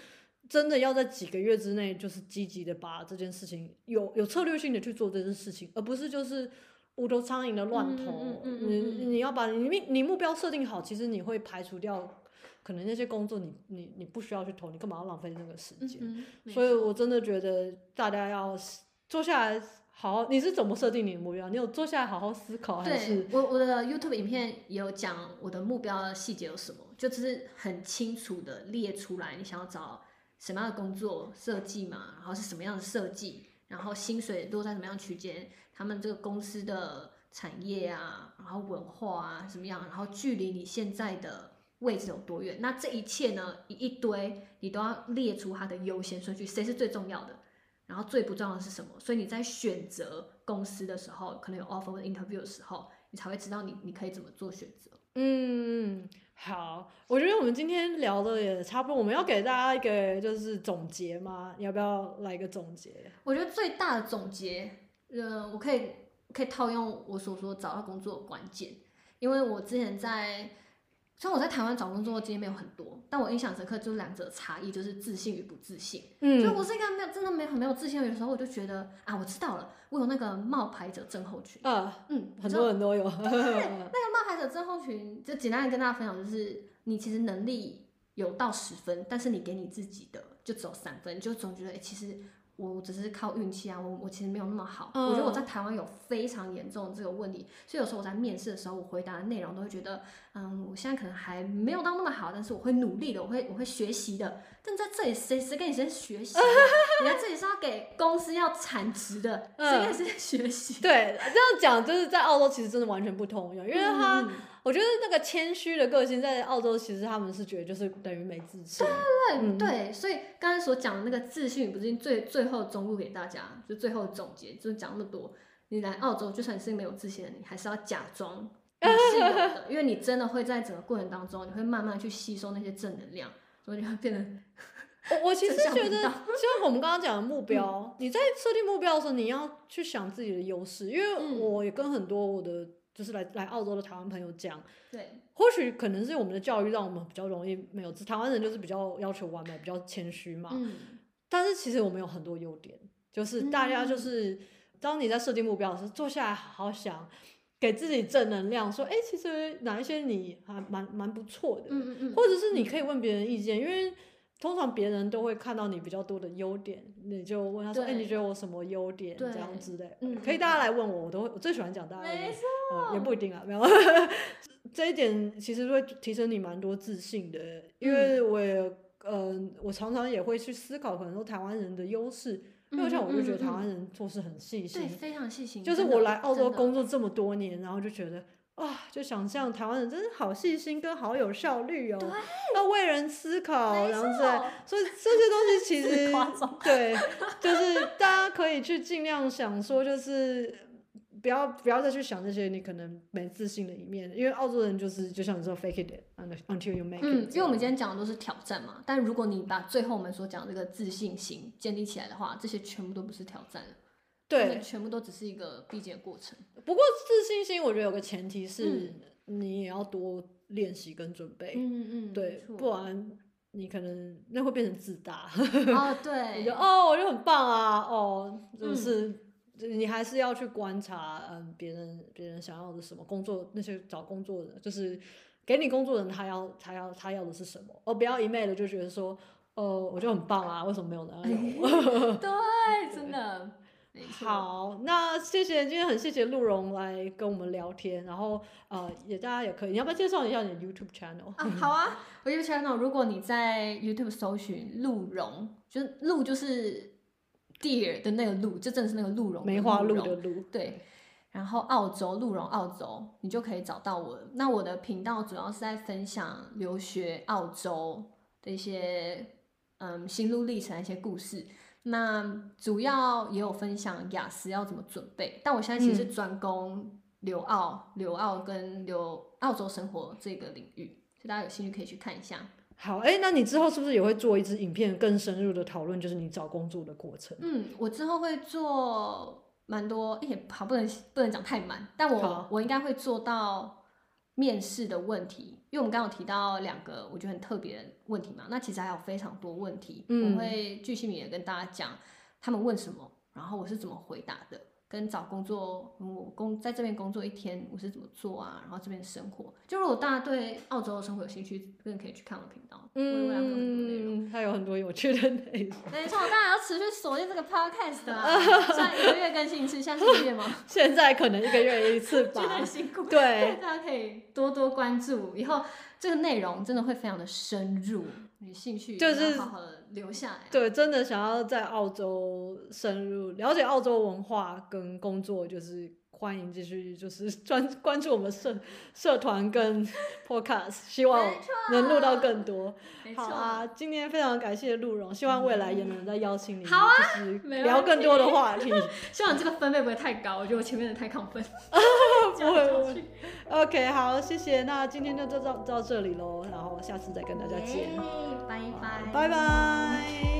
真的要在几个月之内，就是积极的把这件事情有有策略性的去做这件事情，而不是就是无头苍蝇的乱投。你你要把你你目标设定好，其实你会排除掉。可能那些工作你你你不需要去投，你干嘛要浪费那个时间？所以我真的觉得大家要坐下来好好。你是怎么设定你的目标？你有坐下来好好思考还是？对，我我的 YouTube 影片也有讲我的目标的细节有什么，就只是很清楚的列出来，你想要找什么样的工作设计嘛，然后是什么样的设计，然后薪水落在什么样区间，他们这个公司的产业啊，然后文化啊什么样，然后距离你现在的。位置有多远？那这一切呢？一一堆，你都要列出它的优先顺序，谁是最重要的，然后最不重要的是什么？所以你在选择公司的时候，可能有 offer 或 interview 的时候，你才会知道你你可以怎么做选择。嗯，好，我觉得我们今天聊的也差不多，我们要给大家一个就是总结吗？你要不要来一个总结？我觉得最大的总结，呃，我可以可以套用我所说找到工作的关键，因为我之前在。虽然我在台湾找工作经验没有很多，但我印象深刻就是两者差异，就是自信与不自信。嗯，所以我是一个没有真的没有很没有自信的，有时候我就觉得啊，我知道了，我有那个冒牌者症候群。啊，嗯，很多人都有。对，那个冒牌者症候群，就简单的跟大家分享，就是你其实能力有到十分，但是你给你自己的就只有三分，就总觉得哎、欸，其实。我只是靠运气啊，我我其实没有那么好。嗯、我觉得我在台湾有非常严重的这个问题，所以有时候我在面试的时候，我回答的内容都会觉得，嗯，我现在可能还没有到那么好，但是我会努力的，我会我会学习的。但在这里谁谁跟你谁学习？你在这里是要给公司要产值的，谁跟谁学习？对，这样讲就是在澳洲其实真的完全不通用，因为他。嗯我觉得那个谦虚的个性在澳洲，其实他们是觉得就是等于没自信。对对对、嗯、对，所以刚才所讲的那个自信，不是最最后忠告给大家，就最后总结，就是讲那么多。你来澳洲，就算你是没有自信的，你还是要假装你是有的，因为你真的会在整个过程当中，你会慢慢去吸收那些正能量，所以你会变得。我我其实 觉得，就像我们刚刚讲的目标，嗯、你在设定目标的时候，你要去想自己的优势，因为我也跟很多我的。就是来来澳洲的台湾朋友讲，对，或许可能是我们的教育让我们比较容易没有，台湾人就是比较要求完美，比较谦虚嘛。嗯。但是其实我们有很多优点，就是大家就是当你在设定目标的时候，坐下来好好想，给自己正能量，说，哎、欸，其实哪一些你还蛮蛮不错的，嗯嗯嗯，或者是你可以问别人意见，因为通常别人都会看到你比较多的优点，你就问他说，哎、欸，你觉得我什么优点？这样之类，嗯，可以大家来问我，我都会，我最喜欢讲大家，没错、呃，也不一定啊，没有，这一点其实会提升你蛮多自信的，因为我也，嗯、呃，我常常也会去思考，可能说台湾人的优势。因为像我就觉得台湾人做事很细心，对，非常细心。就是我来澳洲工作这么多年，然后就觉得啊，就想象台湾人真的好细心跟好有效率哦，要为人思考，然后在，所以这些东西其 实对，就是大家可以去尽量想说，就是。不要不要再去想那些你可能没自信的一面，因为澳洲人就是就像你说 fake it until you make it。嗯，因为我们今天讲的都是挑战嘛，但如果你把最后我们所讲这个自信心建立起来的话，这些全部都不是挑战，对，全部都只是一个必经的过程。不过自信心，我觉得有个前提是你也要多练习跟准备。嗯嗯，对，不然你可能那会变成自大。哦，对，你就哦，我就很棒啊，哦，就是。嗯你还是要去观察，嗯，别人别人想要的什么工作，那些找工作的，就是给你工作的人，他要他要他要的是什么？哦，不要一昧的就觉得说，哦，我就很棒啊，为什么没有人要我？对，真的。好，那谢谢今天很谢谢鹿茸来跟我们聊天，然后呃，也大家也可以，你要不要介绍一下你的 YouTube channel？啊，好啊，我 YouTube channel，如果你在 YouTube 搜寻鹿茸，就是鹿就是。Deer 的那个鹿，就真的是那个鹿茸，梅花鹿的鹿。对，然后澳洲鹿茸，澳洲，你就可以找到我。那我的频道主要是在分享留学澳洲的一些嗯心路历程的一些故事。那主要也有分享雅思要怎么准备，但我现在其实是专攻留澳、留澳跟留澳洲生活这个领域，所以大家有兴趣可以去看一下。好，哎、欸，那你之后是不是也会做一支影片，更深入的讨论，就是你找工作的过程？嗯，我之后会做蛮多，也、欸、好不能不能讲太满，但我我应该会做到面试的问题，因为我们刚刚有提到两个我觉得很特别的问题嘛，那其实还有非常多问题，嗯、我会具体也跟大家讲他们问什么，然后我是怎么回答的。跟找工作，我工在这边工作一天，我是怎么做啊？然后这边生活，就如果大家对澳洲的生活有兴趣，更可以去看我的频道，嗯，会有很多内容，它有很多有趣的内容。没错，我当然要持续锁定这个 podcast 啊，算一个月更新一次，像是一个月吗？现在可能一个月一次吧，觉得很辛苦。对，大家可以多多关注，以后这个内容真的会非常的深入。有兴趣就是好好的留下来，对，真的想要在澳洲深入了解澳洲文化跟工作，就是欢迎继续就是 专关注我们社社团跟 podcast，希望能录到更多。好啊，今天非常感谢鹿茸，希望未来也能再邀请你，好啊，就是聊更多的话题。希望这个分贝不会太高，我觉得我前面的太亢奋。不会不会，OK，好，谢谢，那今天就到到到这里喽，然后下次再跟大家见。拜拜，拜拜。